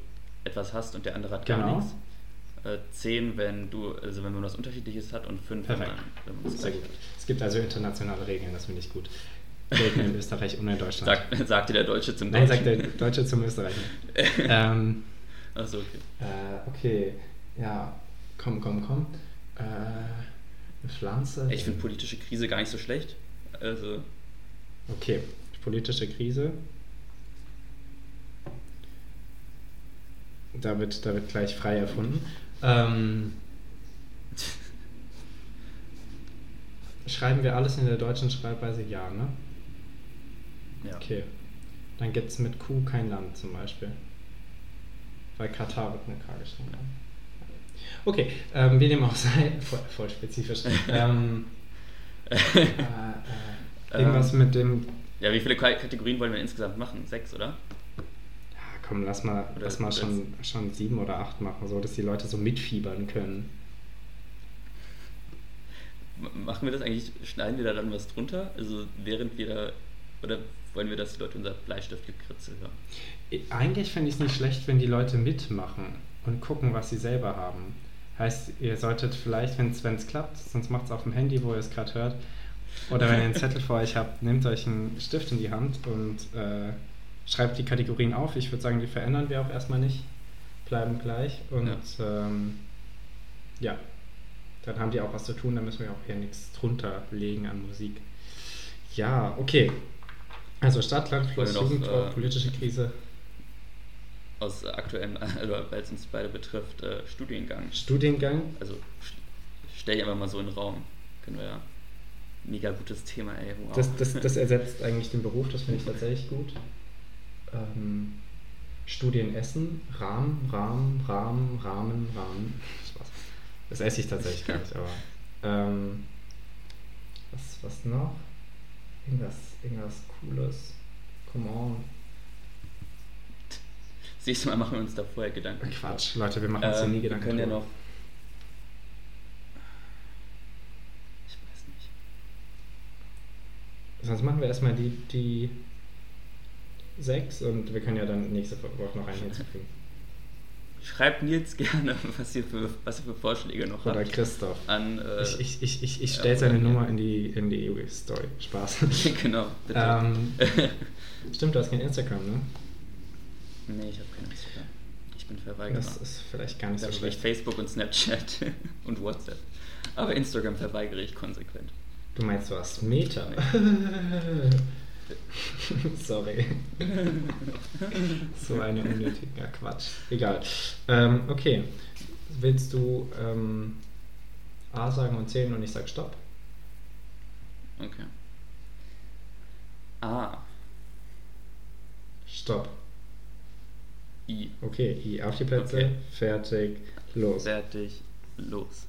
etwas hast und der andere hat gar genau. nichts. Äh, 10, wenn du, also wenn man was Unterschiedliches hat und 5, wenn man, wenn man Sehr gut. Es gibt also internationale Regeln, das finde ich gut gelten in Österreich und in Deutschland. Sag, sagte der Deutsche zum Deutschen. Nein, sagt der Deutsche zum Österreicher. ähm, Achso, okay. Äh, okay, ja, komm, komm, komm. Äh, eine Pflanze. Ich finde politische Krise gar nicht so schlecht. Also. Okay, politische Krise. Da wird, da wird gleich frei erfunden. Ähm, schreiben wir alles in der deutschen Schreibweise ja, ne? Ja. Okay. Dann gibt es mit Q kein Land zum Beispiel. Weil Katar wird eine K geschrieben. Okay, ähm, wir nehmen auch sein, voll, voll spezifisch. ähm, äh, äh, irgendwas ähm, mit dem. Ja, wie viele Kategorien wollen wir insgesamt machen? Sechs, oder? Komm, lass mal, lass mal schon, schon sieben oder acht machen, so dass die Leute so mitfiebern können. Machen wir das eigentlich, schneiden wir da dann was drunter? Also während wir da, oder wollen wir, dass die Leute unser Bleistiftgekritzel hören? Eigentlich finde ich es nicht schlecht, wenn die Leute mitmachen und gucken, was sie selber haben. Heißt, ihr solltet vielleicht, wenn es klappt, sonst macht es auf dem Handy, wo ihr es gerade hört, oder wenn ihr einen Zettel vor euch habt, nehmt euch einen Stift in die Hand und äh, schreibt die Kategorien auf. Ich würde sagen, die verändern wir auch erstmal nicht, bleiben gleich. Und ja, ähm, ja dann haben die auch was zu tun, da müssen wir auch hier nichts drunter legen an Musik. Ja, okay. Also Stadt, Land, Fluss, Jugend, äh, politische Krise. Aus aktuellem, also weil es uns beide betrifft, äh, Studiengang. Studiengang? Also stell ich einfach mal so in den Raum. Können wir ja. Mega gutes Thema, ey. Wow. Das, das, das ersetzt eigentlich den Beruf, das finde ich tatsächlich gut. Ähm, Studien Essen, Rahmen, Rahmen, Rahmen, Rahmen, Rahmen. Spaß. Das esse ich tatsächlich gar nicht, aber. Ähm, was, was noch? Irgendwas, irgendwas Cooles. Come on. Siehst du mal, machen wir uns da vorher Gedanken. Quatsch, Leute, wir machen uns Ähm, nie wir Gedanken. können ja drüber. noch. Ich weiß nicht. Sonst machen wir erstmal die, die sechs und wir können ja dann nächste Woche noch einen hinzufügen. Schreibt Nils gerne, was ihr für, was ihr für Vorschläge noch Oder habt. Christoph. An, äh, ich ich, ich, ich, ich ja, stelle seine oder- Nummer in die, in die Story. Spaß. genau, bitte. ähm, stimmt, du hast kein Instagram, ne? nee, ich habe kein Instagram. Ich bin Verweigerer. Das ist vielleicht gar nicht Da so schlecht. Facebook und Snapchat und WhatsApp. Aber Instagram verweigere ich konsequent. Du meinst was? Meta? Sorry. so eine unnötiger Quatsch. Egal. Ähm, okay. Willst du ähm, A sagen und zählen und ich sag Stopp? Okay. A. Stopp. I. Okay, I auf die Plätze. Okay. Fertig. Los. Fertig. Los.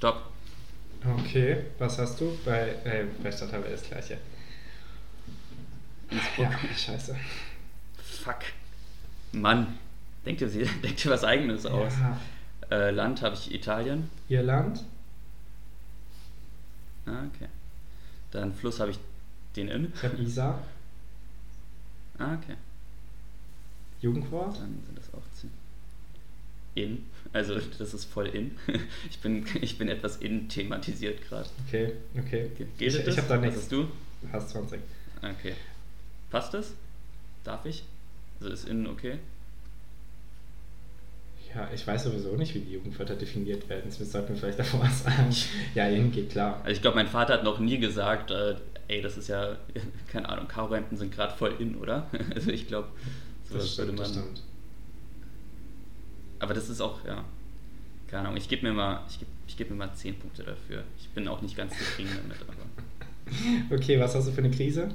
Stopp. Okay, was hast du? Bei, äh, bei Stadthalle ist das gleiche. Innsbruck. Ja, scheiße. Fuck. Mann. Denk dir, denk dir was Eigenes aus. Ja. Äh, Land habe ich Italien. Irland? Ah, okay. Dann Fluss habe ich den Inn. Ich habe Isar. Ah, okay. Jugendwort? Dann sind das auch zehn. In. Also das ist voll in. Ich bin, ich bin etwas in thematisiert gerade. Okay, okay. Ge- ich Gilt ich das? habe da Was nichts. hast du? Hast 20. Okay. Passt das? Darf ich? Also ist in okay? Ja, ich weiß sowieso nicht, wie die Jugendwörter definiert werden. Das sollten wir vielleicht davor sagen. Ja, Ihnen geht klar. Also ich glaube, mein Vater hat noch nie gesagt, äh, ey, das ist ja, keine Ahnung, Karohemden sind gerade voll in, oder? Also ich glaube, sowas Das würde man. das stimmt. Aber das ist auch, ja, keine Ahnung, ich gebe mir mal, ich gebe ich geb mir mal 10 Punkte dafür. Ich bin auch nicht ganz zufrieden damit, aber. Okay, was hast du für eine Krise?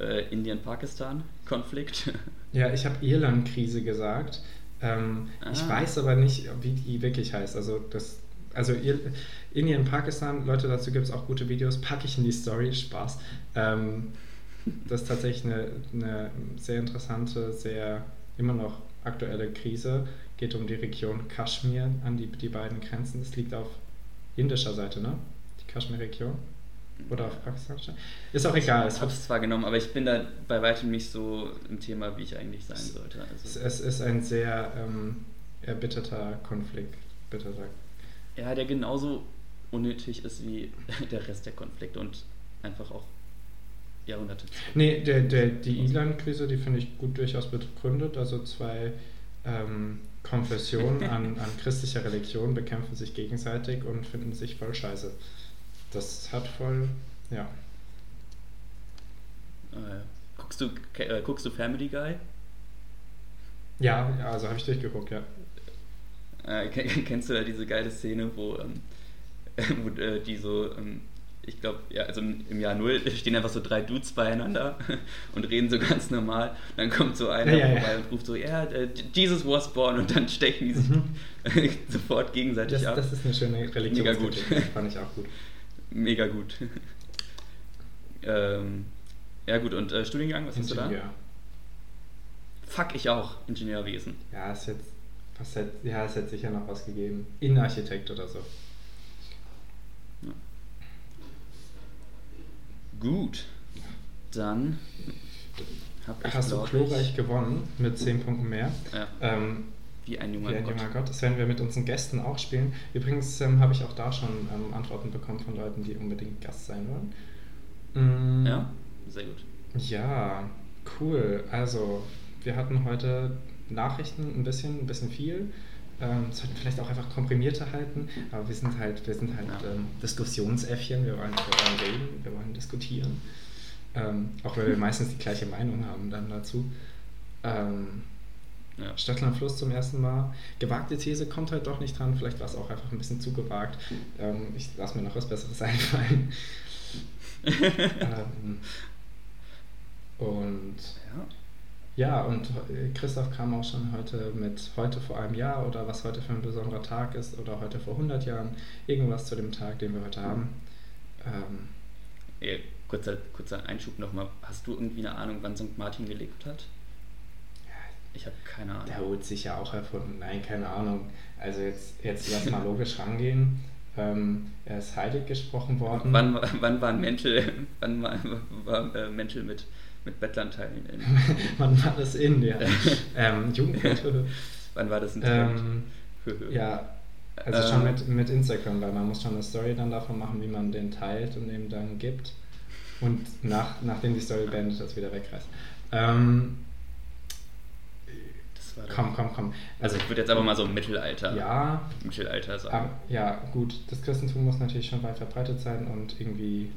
Äh, Indien-Pakistan-Konflikt. Ja, ich habe Irland-Krise gesagt. Ähm, Ich Ah. weiß aber nicht, wie die wirklich heißt. Also, das, also Ir Indien, Pakistan, Leute, dazu gibt es auch gute Videos. Packe ich in die Story, Spaß. Ähm, das ist tatsächlich eine, eine sehr interessante, sehr immer noch aktuelle Krise. Geht um die Region Kaschmir an die, die beiden Grenzen. Das liegt auf indischer Seite, ne? Die Kaschmir-Region. Oder auf pakistanischer. Ist auch egal. Ich habe es zwar genommen, aber ich bin da bei weitem nicht so im Thema, wie ich eigentlich sein sollte. Es, Also, es ist ein sehr ähm, erbitterter Konflikt. Bitterer. ja, der genauso unnötig ist wie der Rest der Konflikte und einfach auch Jahrhunderte zurück. Nee, der, der, die Ilan-Krise, die finde ich gut durchaus begründet. Also zwei ähm, Konfessionen an, an christlicher Religion bekämpfen sich gegenseitig und finden sich voll scheiße. Das hat voll, ja. Äh, guckst, du, äh, guckst du Family Guy? Ja, ja, also habe ich durchgeguckt, ja. Äh, ken- kennst du da diese geile Szene, wo, ähm, wo äh, die so, ähm, ich glaube, ja, also im Jahr Null stehen einfach so drei Dudes beieinander und reden so ganz normal. Dann kommt so einer Ja, ja, ja. vorbei und ruft so, ja, äh, Jesus was born und dann stechen die sich sofort gegenseitig Das, ab. das ist eine schöne Religion. Mega gut. Fand ich auch gut. Mega gut. ähm, ja gut, und äh, Studiengang, was hast du da? Ingenieur. Fuck, ich auch, Ingenieurwesen. Ja, ist jetzt, was ja, es hätte sicher noch was gegeben. Innenarchitekt oder so. Ja. Gut, dann hab Hast du glorreich ich, gewonnen mit 10 Punkten mehr. Ja, Ähm, wie ein junger Wie ein Gott. junger Gott. Das werden wir mit unseren Gästen auch spielen. Übrigens ähm, habe ich auch da schon ähm, Antworten bekommen von Leuten, die unbedingt Gast sein wollen. Mm, Ja, sehr gut. Ja, cool. Also, wir hatten heute Nachrichten ein bisschen, ein bisschen viel. Ähm, sollten vielleicht auch einfach komprimierter halten, aber wir sind halt, wir sind halt Ja. ähm, Diskussionsäffchen, wir wollen, wir wollen reden, wir wollen diskutieren. Ähm, auch weil wir meistens die gleiche Meinung haben dann dazu. Ähm, Ja. Stadtland Fluss zum ersten Mal. Gewagte These kommt halt doch nicht dran. Vielleicht war es auch einfach ein bisschen zu gewagt. Ähm, ich lasse mir noch was Besseres einfallen. ähm, und ja. Ja, und äh, Christoph kam auch schon heute mit heute vor einem Jahr oder was heute für ein besonderer Tag ist oder heute vor 100 Jahren. Irgendwas zu dem Tag, den wir heute haben. Ähm, Eh, kurzer, kurzer Einschub nochmal. Hast du irgendwie eine Ahnung, wann St. Martin gelebt hat? Ich habe keine Ahnung. der holt sich ja auch erfunden. Nein, keine Ahnung. Also jetzt, jetzt lass mal logisch rangehen. Ähm, er ist heilig gesprochen worden. Wann, war- wann waren Mäntel, wann war, war äh, Mäntel mit, mit Bettlandteilen in? Wann war das in? Ja. ähm. Wann war das ein Trend? ähm, ja, also schon Ähm. mit, mit Instagram, weil man muss schon eine Story dann davon machen, wie man den teilt und dem dann gibt. Und nach, nachdem die Story beendet ist, wieder wegreißt. Ähm, Das komm, komm, komm. Also ich würde jetzt aber mal so Mittelalter, Ja, Mittelalter sagen. aber, ja, gut. Das Christentum muss natürlich schon weit verbreitet sein und irgendwie,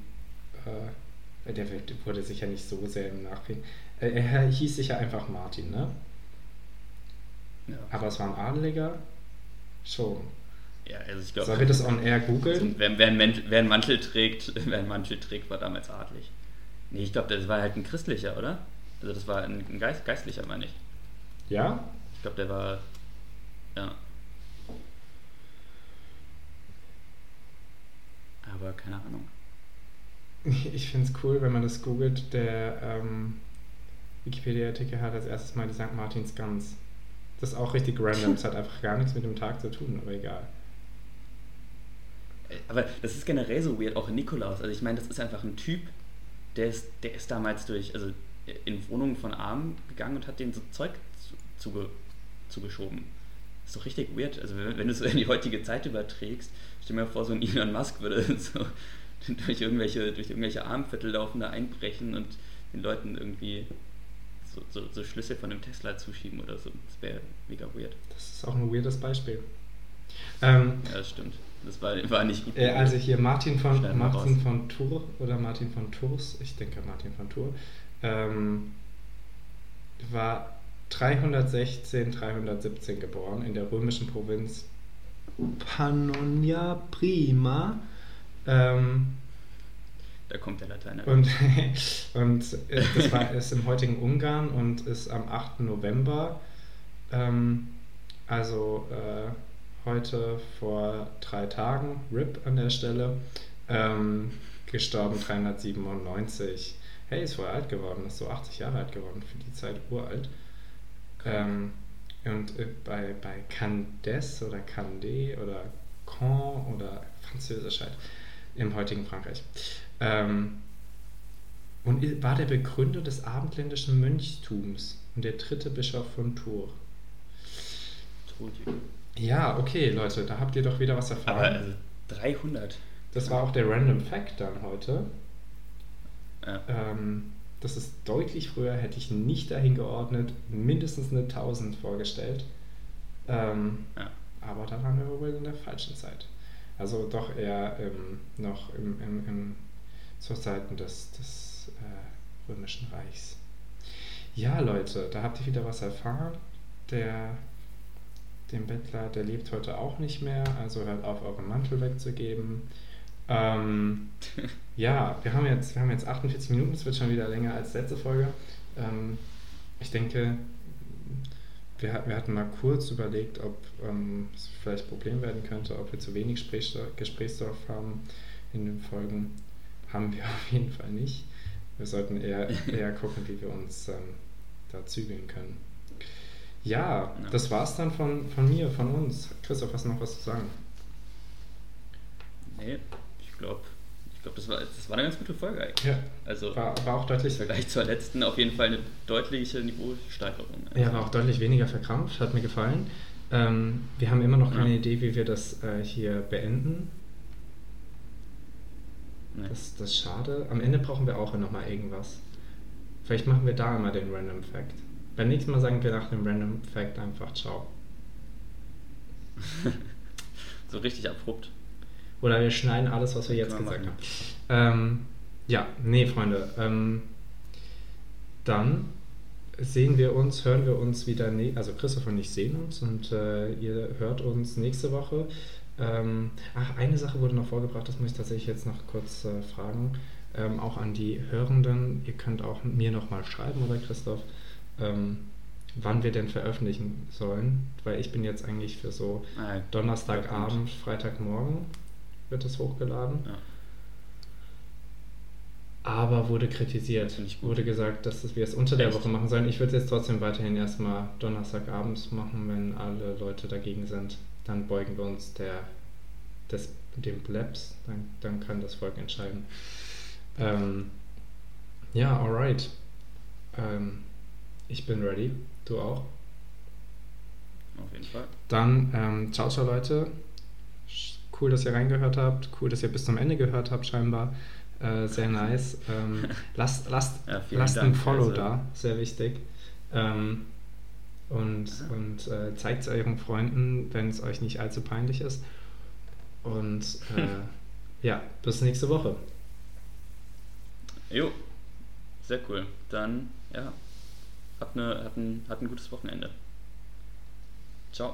äh, der wird- wurde sicher nicht so sehr im Nachkrieg. Äh, er hieß sicher einfach Martin, ne? ja. Aber es war ein Adeliger. Schon. ja, also ich glaube, Sollen wir das on air googeln? Also, wer, wer, einen Mantel, wer einen Mantel trägt, wer einen Mantel trägt, war damals adlig. Nee, ich glaube, das war halt ein christlicher, oder? Also das war ein, ein Geist, geistlicher, meine ich. Ja? Ich glaube, der war. Ja. Aber keine Ahnung. Ich finde es cool, wenn man das googelt. Der ähm, Wikipedia-Artikel hat als erstes mal die St. Martins Gans. Das ist auch richtig random. Es hat einfach gar nichts mit dem Tag zu tun, aber egal. Äh, Aber das ist generell so weird, auch in Nikolaus. Also ich meine, das ist einfach ein Typ, der ist, der ist damals durch, also in Wohnungen von Armen gegangen und hat denen so Zeug zu, zuge, zugeschoben. Das ist doch richtig weird. Also wenn, wenn du es in die heutige Zeit überträgst, stell mal vor, so ein Elon Musk würde so durch irgendwelche, durch irgendwelche Armviertel laufen, da einbrechen und den Leuten irgendwie so, so, so Schlüssel von einem Tesla zuschieben oder so. Das wäre mega weird. Das ist auch ein weirdes Beispiel. Ähm, Ja, das stimmt. Das war, war nicht gut. äh, also hier Martin von, Schneiden Martin von Tour oder Martin von Tours, ich denke Martin von Tour, ähm, war 316, 317 geboren in der römischen Provinz Pannonia Prima. Ähm, Da kommt der Lateiner. Und, und äh, das war, ist im heutigen Ungarn und ist am 8. November, ähm, also äh, heute vor drei Tagen, RIP an der Stelle, ähm, gestorben 397. Hey, ist voll alt geworden, ist so 80 Jahre alt geworden, für die Zeit uralt. Ähm, und äh, bei, bei Candes oder Candé oder Caen oder Französisch halt im heutigen Frankreich. Ähm, und war der Begründer des abendländischen Mönchtums und der dritte Bischof von Tours. Ja, okay, Leute, da habt ihr doch wieder was erfahren. Aber also 300. das war auch der Random Fact dann heute. Ja. Ähm, das ist deutlich früher, hätte ich nicht dahin geordnet, mindestens eine 1000 vorgestellt. Ähm, ja. aber da waren wir wohl in der falschen Zeit. Also doch eher ähm, noch im, im, im, zur Zeiten des, des äh, Römischen Reichs. Ja, Leute, da habt ihr wieder was erfahren. Der, dem Bettler, der lebt heute auch nicht mehr, also hört auf, euren Mantel wegzugeben. Ähm, ja, wir haben, jetzt, wir haben jetzt 48 Minuten, es wird schon wieder länger als letzte Folge. Ähm, ich denke, wir, hat- wir hatten mal kurz überlegt, ob ähm, es vielleicht ein Problem werden könnte, ob wir zu wenig Gesprächsstoff, Gesprächsstoff haben in den Folgen. Haben wir auf jeden Fall nicht. Wir sollten eher, eher gucken, wie wir uns ähm, da zügeln können. Ja, Ja. das war's dann von, von mir, von uns. Christoph, hast du noch was zu sagen? Nee, ich glaube, ich glaub, das, war, das war eine ganz gute Folge eigentlich. Ja, Also war, war auch deutlich, Vergleich zur letzten auf jeden Fall eine deutliche Niveausteigerung. ja, war auch deutlich weniger verkrampft, hat mir gefallen. Ähm, wir haben immer noch keine Ja. Idee, wie wir das äh, hier beenden. Nee. Das, das ist schade. Am Ende brauchen wir auch noch mal irgendwas. Vielleicht machen wir da immer den Random Fact. Beim nächsten Mal sagen wir nach dem Random Fact einfach Ciao. so richtig abrupt. Oder wir schneiden alles, was wir jetzt wir gesagt haben. Ähm, ja, nee, Freunde. Ähm, dann sehen wir uns, hören wir uns wieder, ne also Christoph und ich sehen uns und äh, ihr hört uns nächste Woche. Ähm, ach, eine Sache wurde noch vorgebracht, das muss ich tatsächlich jetzt noch kurz äh, fragen. Ähm, auch an die Hörenden, ihr könnt auch mir nochmal schreiben, oder Christoph, ähm, wann wir denn veröffentlichen sollen, weil ich bin jetzt eigentlich für so Donnerstagabend, Freitagmorgen wird es hochgeladen. Ja. Aber wurde kritisiert. Wurde gesagt, dass wir es unter der Echt? Woche machen sollen. Ich würde es jetzt trotzdem weiterhin erstmal Donnerstagabends machen, wenn alle Leute dagegen sind. Dann beugen wir uns der, des, dem Plebs. Dann, dann kann das Volk entscheiden. Ähm, ja, alright. Ähm, ich bin ready. Du auch? Auf jeden Fall. Dann, ähm, ciao, ciao, Leute. Cool, dass ihr reingehört habt. Cool, dass ihr bis zum Ende gehört habt, scheinbar. Äh, sehr nice. Ähm, lasst lasst, Ja, lasst ein Dank. Follow Also- da, sehr wichtig. Ähm, und und äh, zeigt es euren Freunden, wenn es euch nicht allzu peinlich ist. Und äh, ja, bis nächste Woche. Jo, sehr cool. Dann, ja, habt, ne, habt, ein, habt ein gutes Wochenende. Ciao.